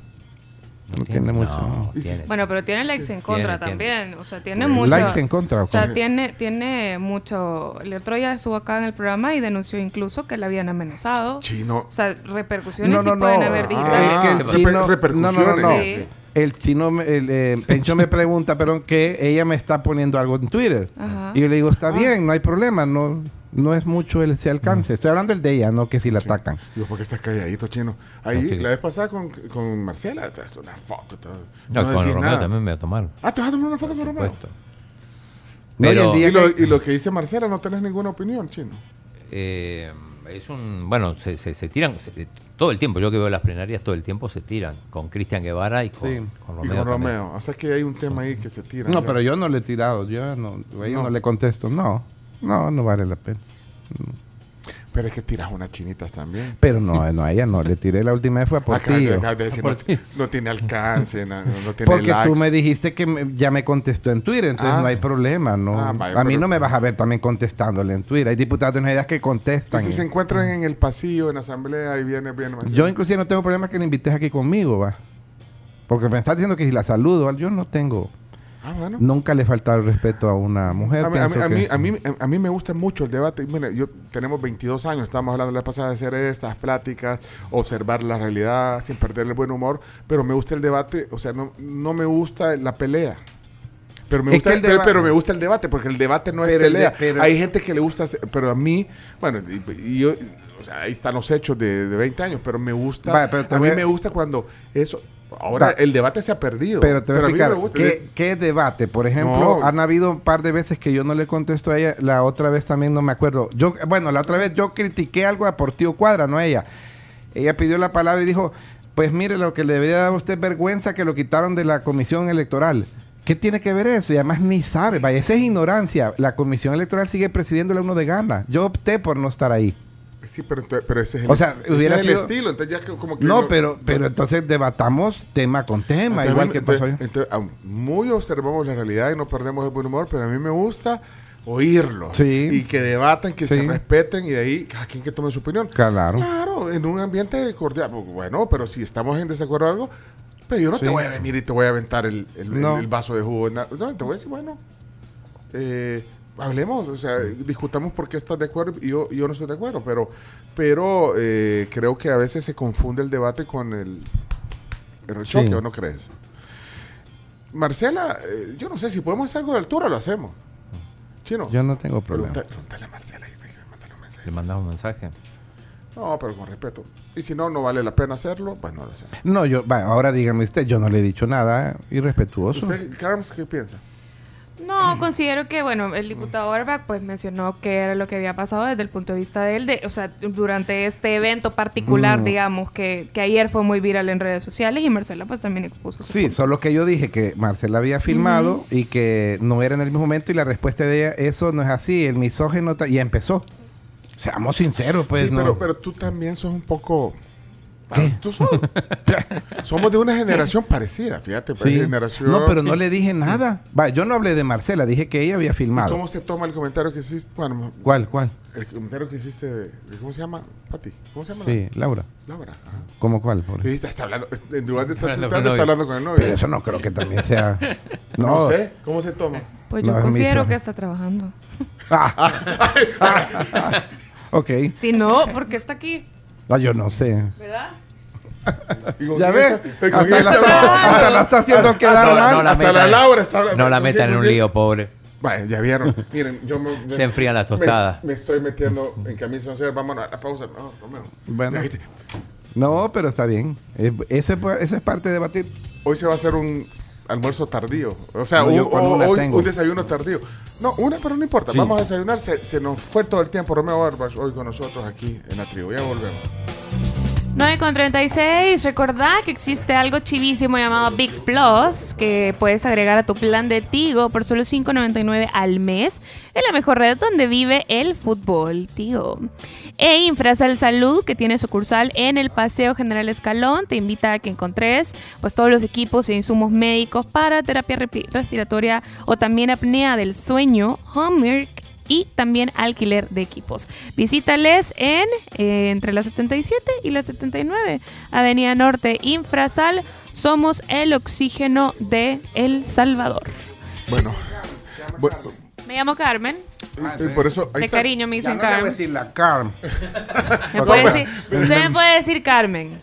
S4: No, tiene mucho. no.
S5: Tiene.
S8: Bueno, pero tiene likes en contra
S5: Tiene,
S8: también. O sea, tiene
S3: Bueno,
S8: mucho.
S4: Likes en contra.
S8: O sea, tiene, tiene mucho. El otro día estuvo acá en el programa y denunció incluso que le habían amenazado.
S3: Chino.
S8: O sea, repercusiones
S4: No,
S8: sí
S4: no,
S8: pueden
S4: no.
S8: haber dicho.
S3: Ah,
S4: chino, no, no, no,
S3: repercusiones.
S4: no.
S8: Sí.
S4: El chino, me- el, eh, Pencho me pregunta, perdón, que ella me está poniendo algo en Twitter.
S8: Ajá.
S4: Y yo le digo, está
S3: Ah.
S4: bien, no hay problema, no, no es mucho el, ese alcance. Estoy hablando del de ella, no que si la
S3: Sí.
S4: atacan.
S3: Digo, ¿por qué estás calladito, chino? Ahí, la vez pasada con, con Marcela, una foto. todo.
S5: No,
S3: No,
S5: con Romeo
S3: nada.
S5: también me voy a tomar.
S3: Ah, ¿te vas a tomar una foto con
S5: Por
S3: Romeo?
S5: supuesto.
S4: No, y el
S5: Pero-
S4: día
S3: Y lo,
S4: que-
S3: y lo que dice Marcela, no tenés ninguna opinión, chino.
S5: Eh, es un. Bueno, se, se, se tiran se- todo el tiempo. Yo que veo las plenarias todo el tiempo se tiran. Con Cristian Guevara y con,
S4: Sí.
S5: con
S3: Y
S5: Romeo.
S3: con
S5: también.
S3: Romeo. O sea que hay un tema ahí que se tira.
S4: No,
S3: ya.
S4: pero yo no le he tirado, yo no, a ella
S3: No.
S4: no. le contesto, no, no, no vale la pena.
S3: Pero es que tiras unas chinitas también.
S4: Pero no, no, a ella no, le tiré la última vez fue a Portillo.
S3: acá de decir, no, no tiene alcance, no, no tiene
S4: Porque
S3: likes.
S4: tú me dijiste que me- ya me contestó en Twitter, entonces
S3: Ah.
S4: no hay problema. No,
S3: Ah, vaya,
S4: a mí
S3: pero-
S4: no me vas a ver también contestándole en Twitter. Hay diputados de una idea que
S3: Y
S4: contestan.
S3: si se encuentran en el pasillo, en la asamblea, y viene, viene. más-
S4: Yo inclusive no tengo problema que la invites aquí conmigo, va. Porque me estás diciendo que si la saludo, yo no tengo.
S3: Ah, bueno.
S4: Nunca le he faltado el respeto a una mujer.
S3: A mí, a, mí, a, mí,
S4: que-
S3: a, mí, a mí me gusta mucho el debate. Mira, yo tenemos 22 años, estábamos hablando la pasada de hacer estas pláticas, observar la realidad sin perder el buen humor, pero me gusta el debate, o sea, no, no me gusta la pelea. Pero me,
S4: Es
S3: gusta,
S4: que el
S3: pero, me gusta el debate, porque el debate no es
S4: de-
S3: pelea.
S4: pero-
S3: Hay gente que le gusta, hacer- pero a mí, bueno, y, y yo, o sea, ahí están los hechos de, de 20 años, pero me gusta,
S4: pero
S3: a mí me gusta cuando eso, ahora el debate se ha perdido.
S4: Pero te voy a explicar. ¿qué, qué debate? Por ejemplo,
S3: No.
S4: han habido un par de veces que yo no le contesto a ella. La otra vez también no me acuerdo. Yo, bueno, la otra vez yo critiqué algo a Portillo Cuadra, no a ella. Ella pidió la palabra y dijo, pues mire, lo que le debería dar a usted vergüenza que lo quitaron de la comisión electoral. ¿Qué tiene que ver eso? Y además ni sabe. Vaya, esa es ignorancia. La comisión electoral sigue presidiéndola uno de gana. Yo opté por no estar ahí.
S3: Sí, pero, pero ese es el,
S4: O sea,
S3: ese
S4: hubiera
S3: es el
S4: sido-
S3: estilo, entonces ya como que...
S4: No, pero, pero entonces debatamos tema con tema,
S3: Entonces,
S4: igual
S3: mí-
S4: que pasó
S3: entonces-
S4: yo.
S3: entonces, muy observamos la realidad y no perdemos el buen humor, pero a mí me gusta oírlos.
S4: Sí.
S3: Y que debatan, que se
S4: Sí.
S3: respeten y de ahí cada quien que tome su opinión.
S4: Claro.
S3: Claro, en un ambiente cordial. Pues, Bueno, pero si estamos en desacuerdo algo, pero yo no te
S4: Sí.
S3: voy a venir y te voy a aventar el, el- el-
S4: No.
S3: el vaso de jugo. No, te voy a decir, bueno, eh, hablemos, o sea, discutamos por qué estás de acuerdo y yo, yo no estoy de acuerdo, pero, pero eh, creo que a veces se confunde el debate con el, el choque,
S4: Sí.
S3: ¿o no crees? Marcela, eh, yo no sé si podemos hacer algo de altura, lo hacemos. Chino,
S4: Yo no tengo problema.
S3: pregúntale a Marcela y mándale un mensaje.
S5: Le mandas un mensaje.
S3: No, pero con respeto. Y si no, no vale la pena hacerlo, pues no lo hacemos.
S4: No, yo, va, ahora dígame usted, yo no le he dicho nada, ¿eh? irrespetuoso.
S3: ¿Usted, Carlos, qué piensa?
S8: No, considero que, bueno, el diputado Orbach pues mencionó que era lo que había pasado desde el punto de vista de él, de, o sea, durante este evento particular,
S4: Mm.
S8: digamos, que, que ayer fue muy viral en redes sociales y Marcela pues también expuso su
S4: Sí,
S8: punto.
S4: solo que yo dije que Marcela había filmado y que no era en el mismo momento y la respuesta de ella, eso no es así, el misógeno, y empezó. Seamos sinceros, pues,
S3: sí,
S4: no.
S3: pero, pero tú también sos un poco...
S4: ¿Qué?
S3: Ah, Tú sos... Somos de una generación parecida, fíjate.
S4: Sí.
S3: generación...
S4: No, pero no le dije nada. Va, yo no hablé de Marcela, dije que ella había
S3: ¿Y
S4: filmado.
S3: ¿Cómo se toma el comentario que hiciste? Bueno,
S4: ¿Cuál, cuál?
S3: el comentario que hiciste de... de- ¿Cómo se llama? Pati. ¿Cómo se llama?
S4: Sí, Laura.
S3: Laura. Ajá.
S4: ¿Cómo cuál? por ejemplo?
S3: dijiste, está hablando... En lugar de estar
S5: Hablando
S3: tratando,
S5: con el
S3: está
S5: novio.
S3: hablando con el novio.
S4: Pero eso no creo que también sea...
S3: No,
S4: No,
S3: sé. ¿Cómo se toma?
S8: Pues yo considero que está trabajando.
S4: Ah. ok.
S8: Si no, porque está aquí,
S4: Ah, yo no sé.
S8: ¿verdad?
S3: ¿Y con
S4: Ya ves, hasta la hasta la está haciendo
S3: Hasta
S4: quedar
S3: la-
S4: mal.
S5: No la
S3: Hasta la
S5: metan-
S3: Laura está.
S5: No la
S3: ¿Con quién,
S5: metan en un lío, pobre.
S3: Vaya, ya vieron. Miren, yo me, me-
S5: Se enfrían las
S3: me-
S5: tostadas.
S3: Me, estoy metiendo en camisa. Vámonos a la pausa. No, Romeo.
S4: Bueno. No, pero está bien. Ese, ese es parte de debatir.
S3: Hoy se va a hacer un almuerzo tardío. O sea,
S4: No,
S3: un, o- hoy
S4: tengo.
S3: un desayuno tardío. No, una, pero no importa.
S4: Sí.
S3: Vamos a desayunar. Se, se nos fue todo el tiempo. Romeo Barbas hoy con nosotros aquí en la tribu. Ya volvemos.
S8: 9 con 36. Recordá que existe algo chivísimo llamado VIX Plus que puedes agregar a tu plan de Tigo por solo $5.99 al mes en la mejor red donde vive el fútbol, Tigo. E Infrasal Salud, que tiene sucursal en el Paseo General Escalón, te invita a que encontres pues, todos los equipos e insumos médicos para terapia respiratoria o también apnea del sueño, homework y también alquiler de equipos. Visítales en eh, entre la 77 y la 79, Avenida Norte, Infrasal. Somos el oxígeno de El Salvador.
S3: Bueno. bueno,
S8: Me llamo Carmen.
S3: y por eso. ahí
S8: De
S3: está.
S8: cariño me
S4: Ya
S8: dicen
S4: no le voy a
S8: Carmen.
S4: decir la Carm.
S8: Me puede decir- usted me puede decir Carmen,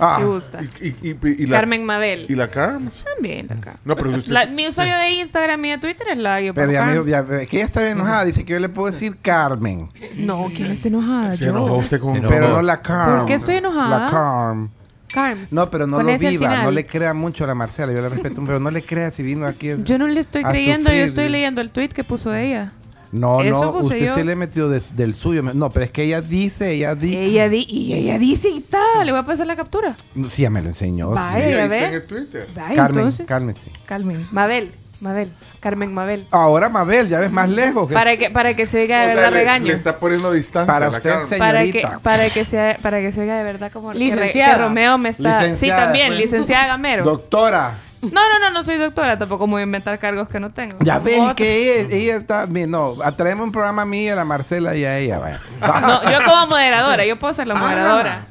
S4: Ah,
S8: si gusta.
S3: Y, y- y- y la,
S8: Carmen Mabel.
S3: ¿Y la Carms?
S8: También acá.
S3: No, pero usted.
S8: La- mi usuario de Instagram y de Twitter es la guion
S4: pero ya
S8: bajo
S4: me dijo,
S8: Carms.
S4: ya, que ella está bien enojada. Dice que yo le puedo decir Carmen.
S8: No, ¿quién está enojada?
S3: se
S8: Yo.
S3: enojó usted con
S5: enojó.
S4: Pero no la Carm.
S8: ¿Por qué estoy enojada?
S4: La Carm.
S8: Carms.
S4: No, pero no lo viva. No le crea mucho a la Marcela. Yo le respeto, pero no le crea si vino aquí.
S8: Yo no le estoy
S4: a
S8: creyendo, yo estoy leyendo el tweet que puso ella.
S4: No,
S8: Eso
S4: no,
S8: puse
S4: usted
S8: yo.
S4: se le metió des- del suyo. No, pero es que ella dice, ella dice.
S8: Ella di y ella dice y tal, le voy a pasar la captura.
S4: Sí, ya me lo enseñó.
S8: Vaya.
S3: Sí,
S8: a
S3: está
S8: ver.
S3: en el Twitter.
S8: Ay,
S4: Carmen,
S8: entonces,
S4: cálmese.
S8: Carmen, Mabel, Mabel, Carmen Mabel.
S4: Ahora Mabel, ya ves más lejos. que-
S8: Para que para que se oiga de
S3: O sea,
S8: verdad
S3: le,
S8: regaño.
S3: le está poniendo distancia
S4: Para
S3: a la
S4: usted,
S3: Carms.
S4: señor.
S8: Para que,
S4: señorita.
S8: para que sea para que se oiga de verdad como
S6: Licenciada.
S8: que Romeo me está
S4: Licenciada,
S8: Sí, también,
S4: pues.
S8: licenciada Gamero.
S4: Doctora.
S8: No, no, no, no soy doctora, tampoco me voy a inventar cargos que no tengo.
S4: Ya ves
S8: Otra.
S4: que ella, ella está. bien, No, traemos un programa a mí, a la Marcela y a ella. Vaya.
S8: No, yo como moderadora, yo puedo ser la
S3: Ah.
S8: moderadora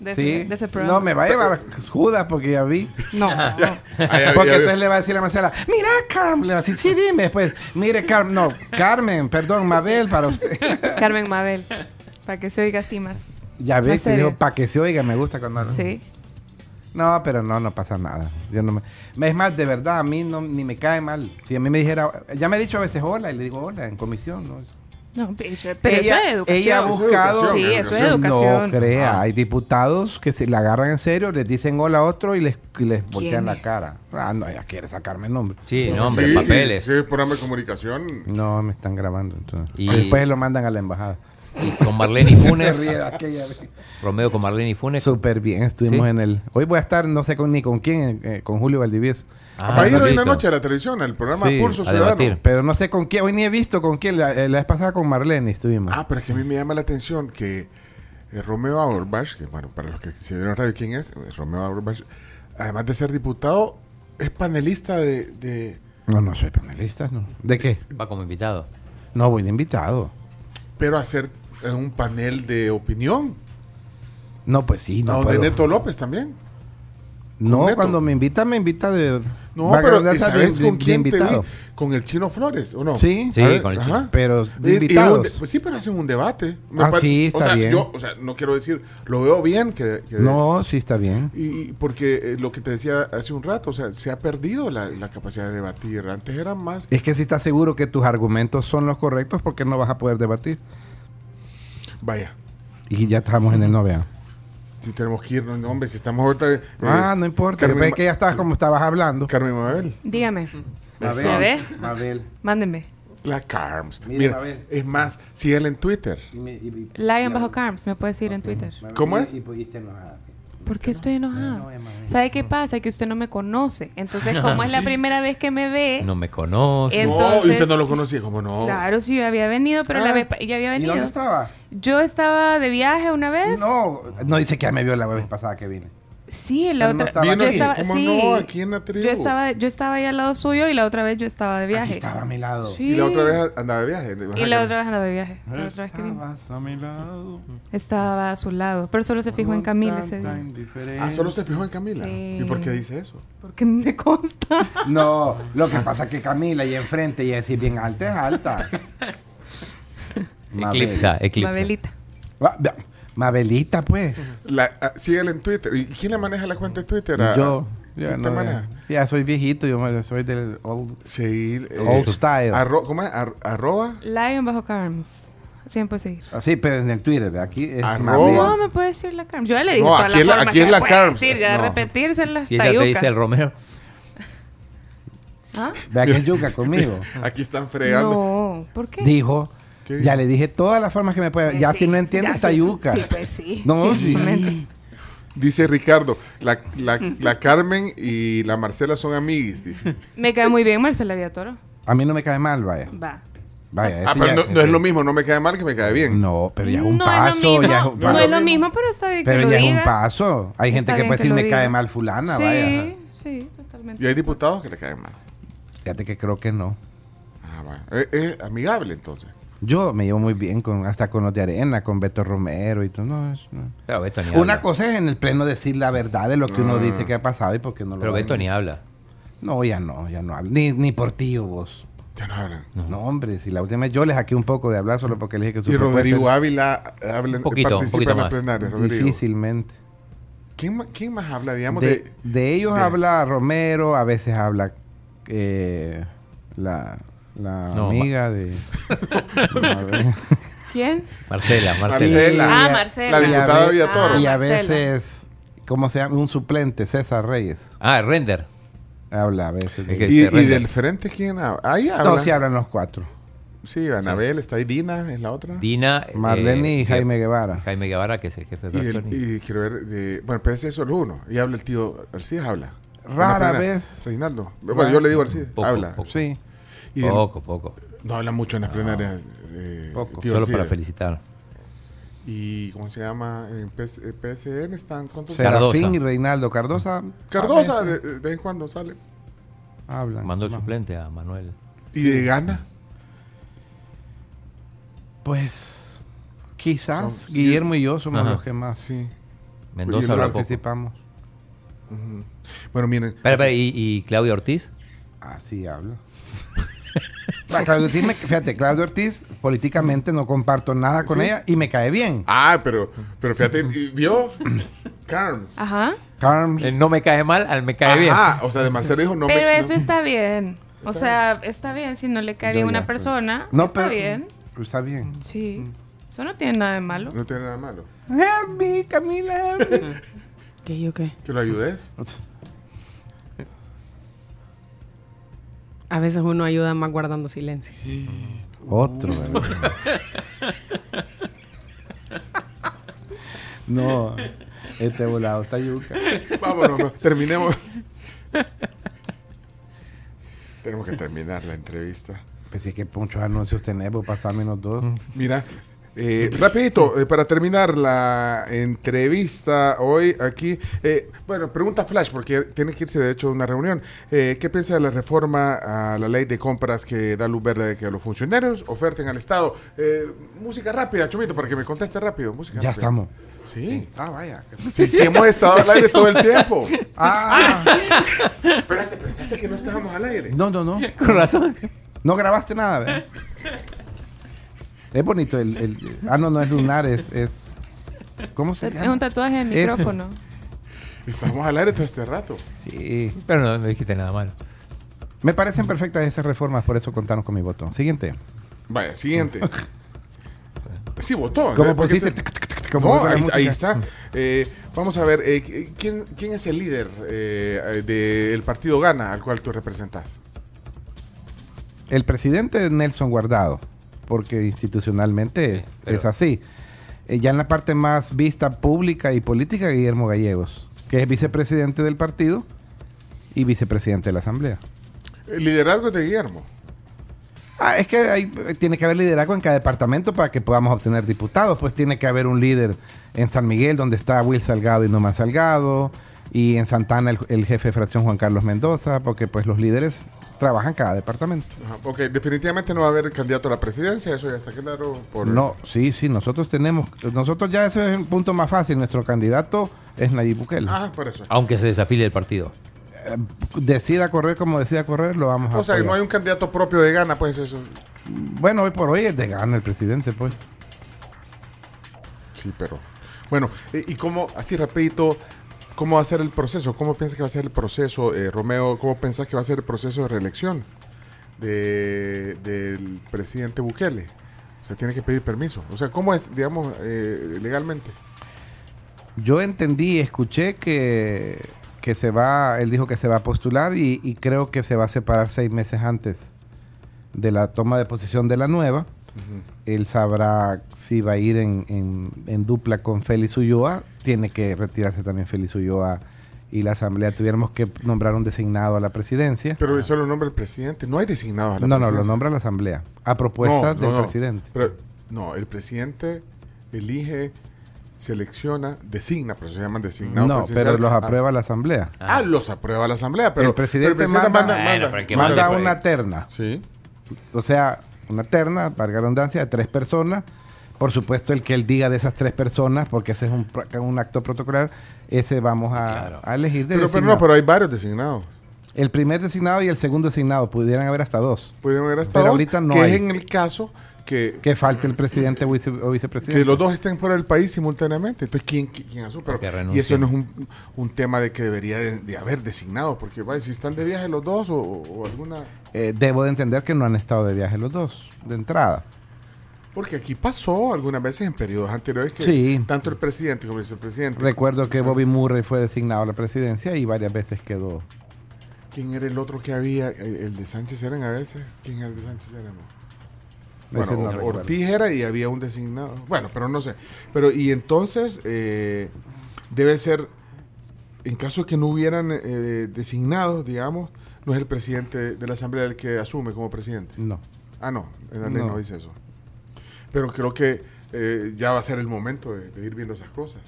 S8: de, ese,
S4: Sí.
S8: de ese programa.
S4: No, me va a llevar Judas porque ya vi.
S8: No, no.
S3: Ya,
S4: Porque
S3: ya,
S4: entonces
S3: ya.
S4: le va a decir a Marcela, mira Carmen, le va a decir, sí, dime después, mire Carmen, no, Carmen, perdón, Mabel para usted.
S8: Carmen Mabel, para que se oiga así más.
S4: ya ves, te digo, para que se oiga, me gusta cuando.
S8: Sí.
S4: No, pero no, no pasa nada. Yo no me... Es más, de verdad, a mí no, ni me cae mal. Si a mí me dijera, ya me he dicho a veces hola y le digo hola en comisión, ¿no?
S8: No, pero,
S4: ella,
S8: eso es educación.
S4: ella ha buscado.
S8: Sí, eso es educación.
S4: No crea, hay diputados que se la agarran en serio, les dicen hola a otro y les, y les voltean la cara. Ah, no, ella quiere sacarme el nombre.
S5: Sí, nombres,
S3: Sí, sí,
S5: papeles.
S3: Sí, programa de comunicación.
S4: No, me están grabando. Entonces.
S5: Y-
S4: Después lo mandan a la embajada.
S5: Y con Marlene y Funes. Romeo con Marlene y Funes.
S4: Súper bien, estuvimos
S5: Sí.
S4: en el... Hoy voy a estar, no sé con, ni con quién, eh, con Julio Valdivieso.
S5: Ah,
S3: Va a ir hoy en la noche a la televisión, al programa
S4: Sí,
S3: Pulso
S5: a
S3: Ciudadano.
S4: Pero no sé con quién, hoy ni he visto con quién. La, eh, la vez pasada con Marlene estuvimos.
S3: Ah, pero es que a mí me llama la atención que eh, Romeo Auerbach, que bueno, para los que se vieron en radio, ¿quién es? Eh, Romeo Auerbach, además de ser diputado, es panelista de... de-
S4: No, no soy panelista, ¿no? ¿De qué?
S5: Va como invitado.
S4: No, voy de invitado.
S3: Pero hacer eh, un panel de opinión.
S4: No, pues sí,
S3: No,
S4: no
S3: de
S4: puedo.
S3: Neto López también.
S4: No,
S3: Neto.
S4: cuando me invita, me invita de...
S3: No, pero
S4: la
S3: ¿y
S4: redundancia,
S3: ¿sabes
S4: de-
S3: con
S4: de
S3: quién te vi? Con el Chino Flores, ¿o no?
S4: Sí.
S5: Sí,
S3: ver,
S5: con el
S3: ajá.
S5: chino.
S4: Pero de
S3: Y- y un
S4: invitados.
S3: de- pues sí, pero hacen un debate.
S4: Ah,
S3: pa-
S4: sí,
S3: o
S4: está
S3: sea,
S4: bien.
S3: Yo, o sea, no quiero decir, lo veo bien que... que-
S4: No, sí está bien.
S3: Y y porque eh, lo que te decía hace un rato, o sea, se ha perdido la, la capacidad de debatir. Antes era más...
S4: Es que si estás seguro que tus argumentos son los correctos, ¿por qué no vas a poder debatir?
S3: Vaya,
S4: Y ya estamos en el noveno.
S3: si tenemos que irnos, no, hombre, si estamos ahorita... eh,
S4: ah, no importa.
S3: Carmen
S4: que ya estabas como estabas hablando.
S3: Carmen Mabel.
S8: Dígame. ¿Ya ve?
S4: Mabel.
S8: Mándenme.
S3: La Carms.
S4: Mira,
S3: Mira,
S4: Mabel.
S3: es más, síguela en Twitter.
S8: Lion bajo Carms, me puedes seguir en Twitter.
S3: ¿Cómo es?
S8: ¿Por qué estoy enojada?
S4: no.
S8: ¿Sabe qué pasa? Que usted no me conoce. Entonces, como es la primera vez que me ve,
S5: No me conoce.
S8: Eh,
S3: no, y
S8: Entonces-
S3: usted no lo conocía, como no?
S8: claro, sí, yo había venido, pero la
S3: Ah.
S8: vez ya había
S4: ¿Y
S8: venido.
S4: dónde estaba?
S8: Yo estaba de viaje una vez.
S4: No, no dice que ya me vio la vez pasada que vine.
S8: Sí, la
S4: no
S8: otra. yo estaba,
S3: ¿Cómo
S8: sí.
S3: no? Aquí en la tribu.
S8: Yo estaba, yo estaba ahí al lado suyo y la otra vez yo estaba de viaje.
S4: Aquí estaba a mi lado.
S8: Sí.
S3: Y la otra vez andaba de viaje.
S8: Y la otra vez andaba de viaje. La otra vez que vine.
S4: Estabas a mi lado.
S8: Estaba a su lado. Pero solo se fijó en Camila ese día.
S3: Ah, solo se fijó en Camila.
S8: Sí.
S3: ¿Y por qué dice eso?
S8: Porque me consta.
S4: No, lo que pasa es que Camila y enfrente y así bien alta es alta.
S5: Eclipsa, eclipsa.
S8: Mabelita.
S4: Mabelita, pues.
S3: La, ah, síguela en Twitter. ¿Y quién le maneja la cuenta de Twitter? Ah,
S4: Yo.
S3: ¿Quién
S4: Ya,
S3: te
S4: no,
S3: maneja?
S4: ya, ya soy viejito, yo soy del old,
S3: Sí. eh,
S4: old style.
S3: arro- ¿Cómo es? Ar- arroba.
S8: Lion bajo Carms. Siempre seguir.
S4: Así, pero en el Twitter, aquí es
S3: Arroba.
S8: No, me puede decir la Carms. Yo ya le dije
S3: No, aquí
S8: las
S3: es la-
S8: formas
S3: aquí es la Carms.
S8: decir, ya
S3: No.
S8: repetirse las
S5: Si ella te dice el Romero.
S8: ¿Ah?
S4: Vea que es yuca conmigo.
S3: Aquí están fregando.
S8: No, ¿por qué?
S4: Dijo,
S3: ¿Qué
S4: ya le dije todas las formas que me puede.
S8: Eh,
S4: Ya
S8: sí,
S4: si no entiende, está
S8: sí.
S4: yuca.
S8: Sí, pues sí.
S4: No,
S8: Sí.
S3: Dice Ricardo, la, la, la Carmen y la Marcela son amiguis, dice.
S8: Me cae muy bien Marcela Villatoro.
S4: A mí no me cae mal, vaya.
S8: Va.
S4: Vaya,
S3: Ah, pero
S4: ya-
S3: no, no es lo mismo, no me cae mal que me cae bien.
S4: No, pero ya es un
S8: no
S4: paso,
S8: es
S4: ya es un
S8: no
S4: paso.
S8: es lo mismo, pero está bien que
S4: Pero
S8: lo
S4: ya es un paso. Hay gente
S8: Está
S4: que puede
S8: que
S4: decir, me
S8: diga.
S4: cae mal fulana,
S8: sí,
S4: vaya.
S8: sí, totalmente.
S3: Y hay diputados que le caen mal.
S4: Fíjate que creo que no.
S3: Ah, bueno. Es, es amigable entonces.
S4: Yo me llevo muy bien con hasta con los de arena, con Beto Romero y todo. No, es- no.
S5: Pero Beto ni
S4: Una
S5: habla.
S4: cosa es en el pleno decir la verdad de lo que
S3: Ah.
S4: uno dice que ha pasado y por qué no lo
S5: Pero Beto ni habla.
S4: No, ya no, ya no hablo. Ni, ni por ti o vos.
S3: Ya no hablan.
S4: No. hombre, si la última vez yo le saqué un poco de hablar solo porque le dije que su
S3: Y Rodrigo Ávila habla,
S5: Un poquito, un
S3: participa
S5: poquito
S3: en la
S5: más.
S3: plenaria, Rodrigo.
S4: difícilmente.
S3: ¿Quién, quién más habla, digamos,
S4: De,
S3: de,
S4: de ellos
S3: de-
S4: habla Romero, a veces habla eh, la, la
S5: No,
S4: amiga de...
S8: ¿Quién?
S5: Marcela, Marcela.
S3: Marcela.
S8: Ah, Marcela.
S3: La diputada
S4: ve-
S3: Villatoro.
S4: Y a
S8: Marcela.
S4: veces, ¿cómo se llama? Un suplente, César Reyes.
S5: Ah, render.
S4: Habla a veces. de
S5: Es que-
S3: y, del frente quién habla? Ahí habla.
S4: No, sí hablan los cuatro.
S3: Sí, Anabel, está ahí Dina, es la otra.
S5: Dina.
S4: Marlene
S5: eh,
S4: y
S5: que-
S4: Jaime Guevara.
S5: Jaime Guevara, que es el jefe de
S3: Y, el-
S5: y-
S3: y quiero ver, de, bueno, PSC solo uno. Y habla el tío Arcías, habla.
S4: Rara vez.
S3: Reinaldo. Bueno, yo le digo Arcías,
S5: Poco,
S3: habla.
S5: poco.
S4: Sí.
S3: Y del-
S5: Poco, poco.
S3: no habla mucho en las plenarias. eh,
S4: Poco.
S3: tío
S5: Solo para felicitar.
S3: Y, ¿cómo se llama? En PS, eh, PSN están con
S5: Cardosa.
S4: Serafín y Reinaldo Cardosa.
S3: Cardosa,
S4: a
S3: de,
S4: veces
S3: de vez en cuando sale.
S4: Hablan.
S5: Mandó el suplente a Manuel.
S3: ¿Y de Gana?
S4: Pues quizás
S3: Son-
S4: Guillermo y yo somos
S5: Ajá.
S4: los que más
S3: Sí.
S5: Mendoza
S3: a
S5: poco.
S4: participamos.
S3: Bueno, miren.
S5: Espera, espera, ¿y, y Claudia Ortiz?
S4: Así habla. Claudio Ortiz, me- fíjate, Claudio Ortiz, políticamente no comparto nada con
S3: Sí.
S4: ella y me cae bien.
S3: Ah, pero, pero fíjate, ¿vio? Carms.
S8: Ajá.
S4: Carms,
S5: El no me cae mal, al me cae bien.
S3: Ah, o sea, de Marcelo dijo no
S8: Pero
S3: me...
S8: eso
S3: no-
S8: está bien. O sea, está bien si no le cae bien una
S4: estoy-
S8: persona.
S4: no,
S8: está
S4: pero
S8: bien.
S4: está bien.
S8: Sí. Eso no tiene nada de malo.
S3: No tiene nada malo.
S4: Help me, Camila. help me.
S6: ¿Qué yo qué?
S3: Que lo ayudes.
S6: A veces uno ayuda más guardando silencio.
S4: Otro, ¿verdad? No, este volado está yuca.
S3: Vámonos, no, terminemos. Tenemos que terminar la entrevista.
S4: Pues sí que muchos anuncios tenemos, pasar menos dos.
S3: Mira, Eh, rapidito, eh, para terminar la entrevista hoy aquí, eh, bueno, pregunta Flash, porque tiene que irse de hecho a una reunión. Eh, ¿Qué piensa de la reforma a la ley de compras que da luz verde de que los funcionarios oferten al Estado? Eh, música rápida, Chumito, para que me conteste rápido. Música
S4: Ya
S3: rápida.
S4: estamos.
S3: Sí.
S4: Ah, vaya.
S3: Sí, sí, hemos estado al aire todo el tiempo.
S4: Ah,
S3: Espérate, ¿pensaste que no estábamos al aire?
S4: no, no, no.
S5: Con razón.
S4: No grabaste nada, ¿verdad? Es bonito el, el- Ah, no, no es lunar, es... es ¿Cómo se
S8: Es
S4: llama?
S8: un tatuaje de
S4: Ese.
S8: micrófono.
S3: Estamos al aire todo este rato.
S4: Sí.
S5: Pero no, no dijiste nada malo.
S4: Me parecen perfectas esas reformas, por eso contanos con mi voto. Siguiente.
S3: Vaya, siguiente. Sí, votó.
S4: ¿Cómo
S3: ¿eh?
S4: Pusiste?
S3: se-
S4: Como
S3: No, ahí, ahí está. Eh, vamos a ver, eh, ¿quién, ¿quién es el líder eh, del partido Gana al cual tú representas?
S4: El presidente Nelson Guardado, porque institucionalmente es,
S5: pero-
S4: es así. Eh, ya en la parte más vista pública y política, Guillermo Gallegos, que es vicepresidente del partido y vicepresidente de la Asamblea.
S3: El liderazgo es de Guillermo.
S4: Ah, es que hay- tiene que haber liderazgo en cada departamento para que podamos obtener diputados. Pues tiene que haber un líder en San Miguel, donde está Will Salgado y Numa Salgado. Y en Santana el, el jefe de fracción Juan Carlos Mendoza, porque pues los líderes trabajan cada departamento.
S3: Ajá, Ok, definitivamente no va a haber candidato a la presidencia, eso ya está claro. Por...
S4: No, sí, sí, nosotros tenemos, nosotros ya ese es un punto más fácil. Nuestro candidato es Nayib Bukele.
S3: Ah, por eso.
S5: Aunque se desafíe el partido.
S4: Decida correr como decida correr, lo vamos a
S3: O sea,
S4: apoyar.
S3: no hay un candidato propio de Gana, pues eso.
S4: Bueno, hoy por hoy es de gana el presidente, pues.
S3: Sí, pero. Bueno, eh, y cómo, así rapidito, ¿cómo va a ser el proceso? ¿Cómo piensas que va a ser el proceso, eh, Romeo? ¿Cómo pensás que va a ser el proceso de reelección de, del presidente Bukele? O sea, tiene que pedir permiso. O sea, ¿cómo es, digamos, eh, legalmente?
S4: Yo entendí, escuché que, que se va, él dijo que se va a postular y creo que se va a separar seis meses antes de la toma de posición de la nueva. Él sabrá si va a ir en, en- en dupla con Félix Ulloa. Tiene que retirarse también Félix Ulloa y la asamblea. Tuviéramos que nombrar un designado a la presidencia.
S3: Pero eso lo nombra el presidente. No hay designados a la
S4: No, no, lo
S3: presidencia.
S4: nombra la asamblea. A propuesta
S3: No,
S4: del
S3: no, no.
S4: presidente.
S3: Pero, no, el presidente elige, selecciona, designa, pero se llaman designados.
S4: No, pero los
S3: Ah,
S4: aprueba la asamblea.
S3: Ah, los aprueba la asamblea, pero
S4: El presidente
S3: pero
S4: manda-
S5: Bueno, pero que
S4: Manda
S5: manda-
S4: una terna.
S3: Sí.
S4: O sea, una terna, para redundancia, de tres personas. Por supuesto, el que él diga de esas tres personas, porque ese es un, un acto protocolar, ese vamos a,
S5: Claro.
S4: a elegir de
S3: Pero, pero no, pero hay varios designados.
S4: El primer designado y el segundo designado, pudieran haber hasta dos.
S3: Pudieron haber hasta
S4: Pero
S3: dos,
S4: ahorita no
S3: que
S4: hay.
S3: es en el caso que,
S4: Que falte el presidente o, vice- o vicepresidente.
S3: que los dos estén fuera del país simultáneamente. Entonces, ¿quién, quién, quién asume? Y eso no es un, un tema de que debería de, de haber designados, porque vaya, si están de viaje los dos o, o alguna...
S4: Eh, debo de entender que no han estado de viaje los dos, de entrada.
S3: Porque aquí pasó algunas veces en periodos anteriores que
S4: Sí.
S3: tanto el presidente como el vicepresidente...
S4: Recuerdo que Bobby Murray fue designado a la presidencia y varias veces quedó.
S3: ¿Quién era el otro que había? El, el de Sánchez eran a veces. ¿Quién era el de Sánchez eran? Bueno,
S4: no.
S3: Ortiz era y había un designado. Bueno, pero no sé. Pero y entonces eh, debe ser, en caso de que no hubieran eh, designado, digamos, no es el presidente de la Asamblea el que asume como presidente.
S4: No.
S3: Ah, no, en la ley no,
S4: No.
S3: dice eso. Pero creo que eh, ya va a ser el momento de, de ir viendo esas cosas.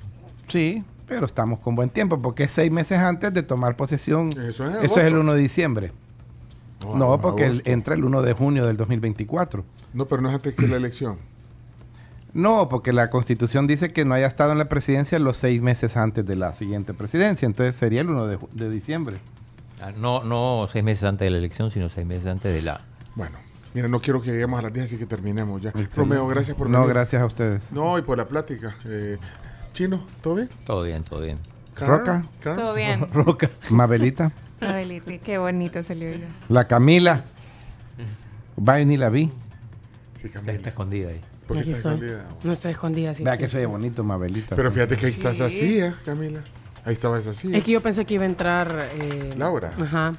S4: Sí, pero estamos con buen tiempo porque es seis meses antes de tomar posesión.
S3: Eso es
S4: Eso es el
S3: agosto.
S4: 1 de diciembre. No, porque el- entra el 1 de junio del 2024.
S3: No, pero no es antes que la elección.
S4: No, porque la constitución dice que no haya estado en la presidencia los seis meses antes de la siguiente presidencia. Entonces sería el 1 de, diciembre.
S5: Ah, No, no seis meses antes de la elección, sino seis meses antes de la.
S3: Bueno, mira, no quiero que lleguemos a las 10, así que terminemos ya. Romeo, gracias por
S4: No,
S3: venir.
S4: gracias a ustedes.
S3: No, y por la plática. Eh, Chino, ¿todo bien?
S5: Todo bien, todo bien.
S4: Roca.
S8: Todo bien.
S4: Roca. Mabelita.
S8: Abelita, qué bonito salió ya.
S4: La Camila. Va y ni la vi.
S3: Sí, Camila.
S5: está escondida ahí.
S3: ¿Por qué
S6: Aquí
S3: está escondida?
S6: No estoy escondida así.
S4: Vea que soy bonito, Mabelita.
S3: Pero fíjate que ahí estás así, ¿eh, Camila? Ahí estabas así.
S6: Es que yo pensé que iba a entrar. eh,
S3: Laura.
S6: Ajá.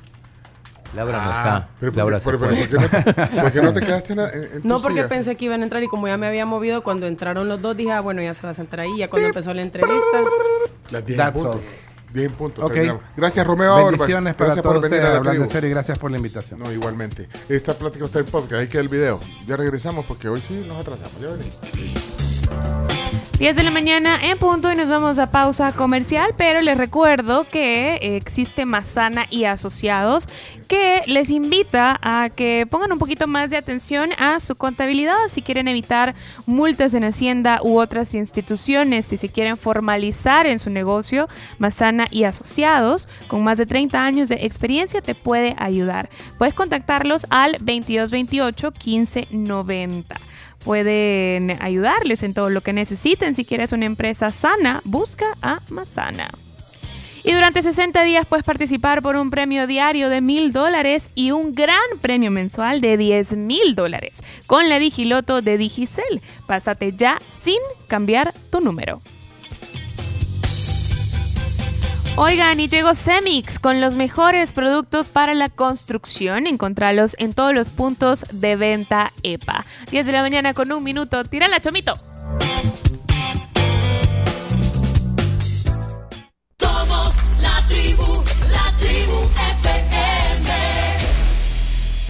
S5: Laura no
S3: Ah,
S5: está.
S3: pero ¿por
S5: Laura
S3: qué-
S5: se
S3: pero-
S5: fue.
S3: pero ¿por qué no te- por qué no te quedaste en, la- en- en tu
S6: No, porque
S3: silla?
S6: pensé que iban a entrar y como ya me había movido cuando entraron los dos, dije, ah, bueno, ya se va a sentar ahí. Ya cuando empezó la entrevista.
S3: Las 10 en
S4: That's
S3: punto.
S4: all.
S3: 10 en punto.
S4: Ok.
S3: terminamos. Gracias, Romeo.
S4: Bendiciones para
S3: Gracias
S4: todos
S3: por venir a la tribu.
S4: serio y gracias por la invitación.
S3: No, igualmente. Esta plática está en podcast. Ahí queda el video. Ya regresamos porque hoy sí nos atrasamos. Ya venimos.
S8: 10 de la mañana en punto y nos vamos a pausa comercial, pero les recuerdo que eh, existe Mazana y Asociados que les invita a que pongan un poquito más de atención a su contabilidad si quieren evitar multas en Hacienda u otras instituciones, si se quieren formalizar en su negocio, Mazana y Asociados, con más de 30 años de experiencia, te puede ayudar. Puedes contactarlos al 2228 1590 pueden ayudarles en todo lo que necesiten. Si quieres una empresa sana, busca a Masana. Y durante 60 días puedes participar por un premio diario de mil dólares y un gran premio mensual de 10 mil dólares con la Digiloto de Digicel. Pásate ya sin cambiar tu número. Oigan, y llegó Semix con los mejores productos para la construcción. Encontralos en todos los puntos de venta EPA. 10 de la mañana con un minuto. Tírala, chomito.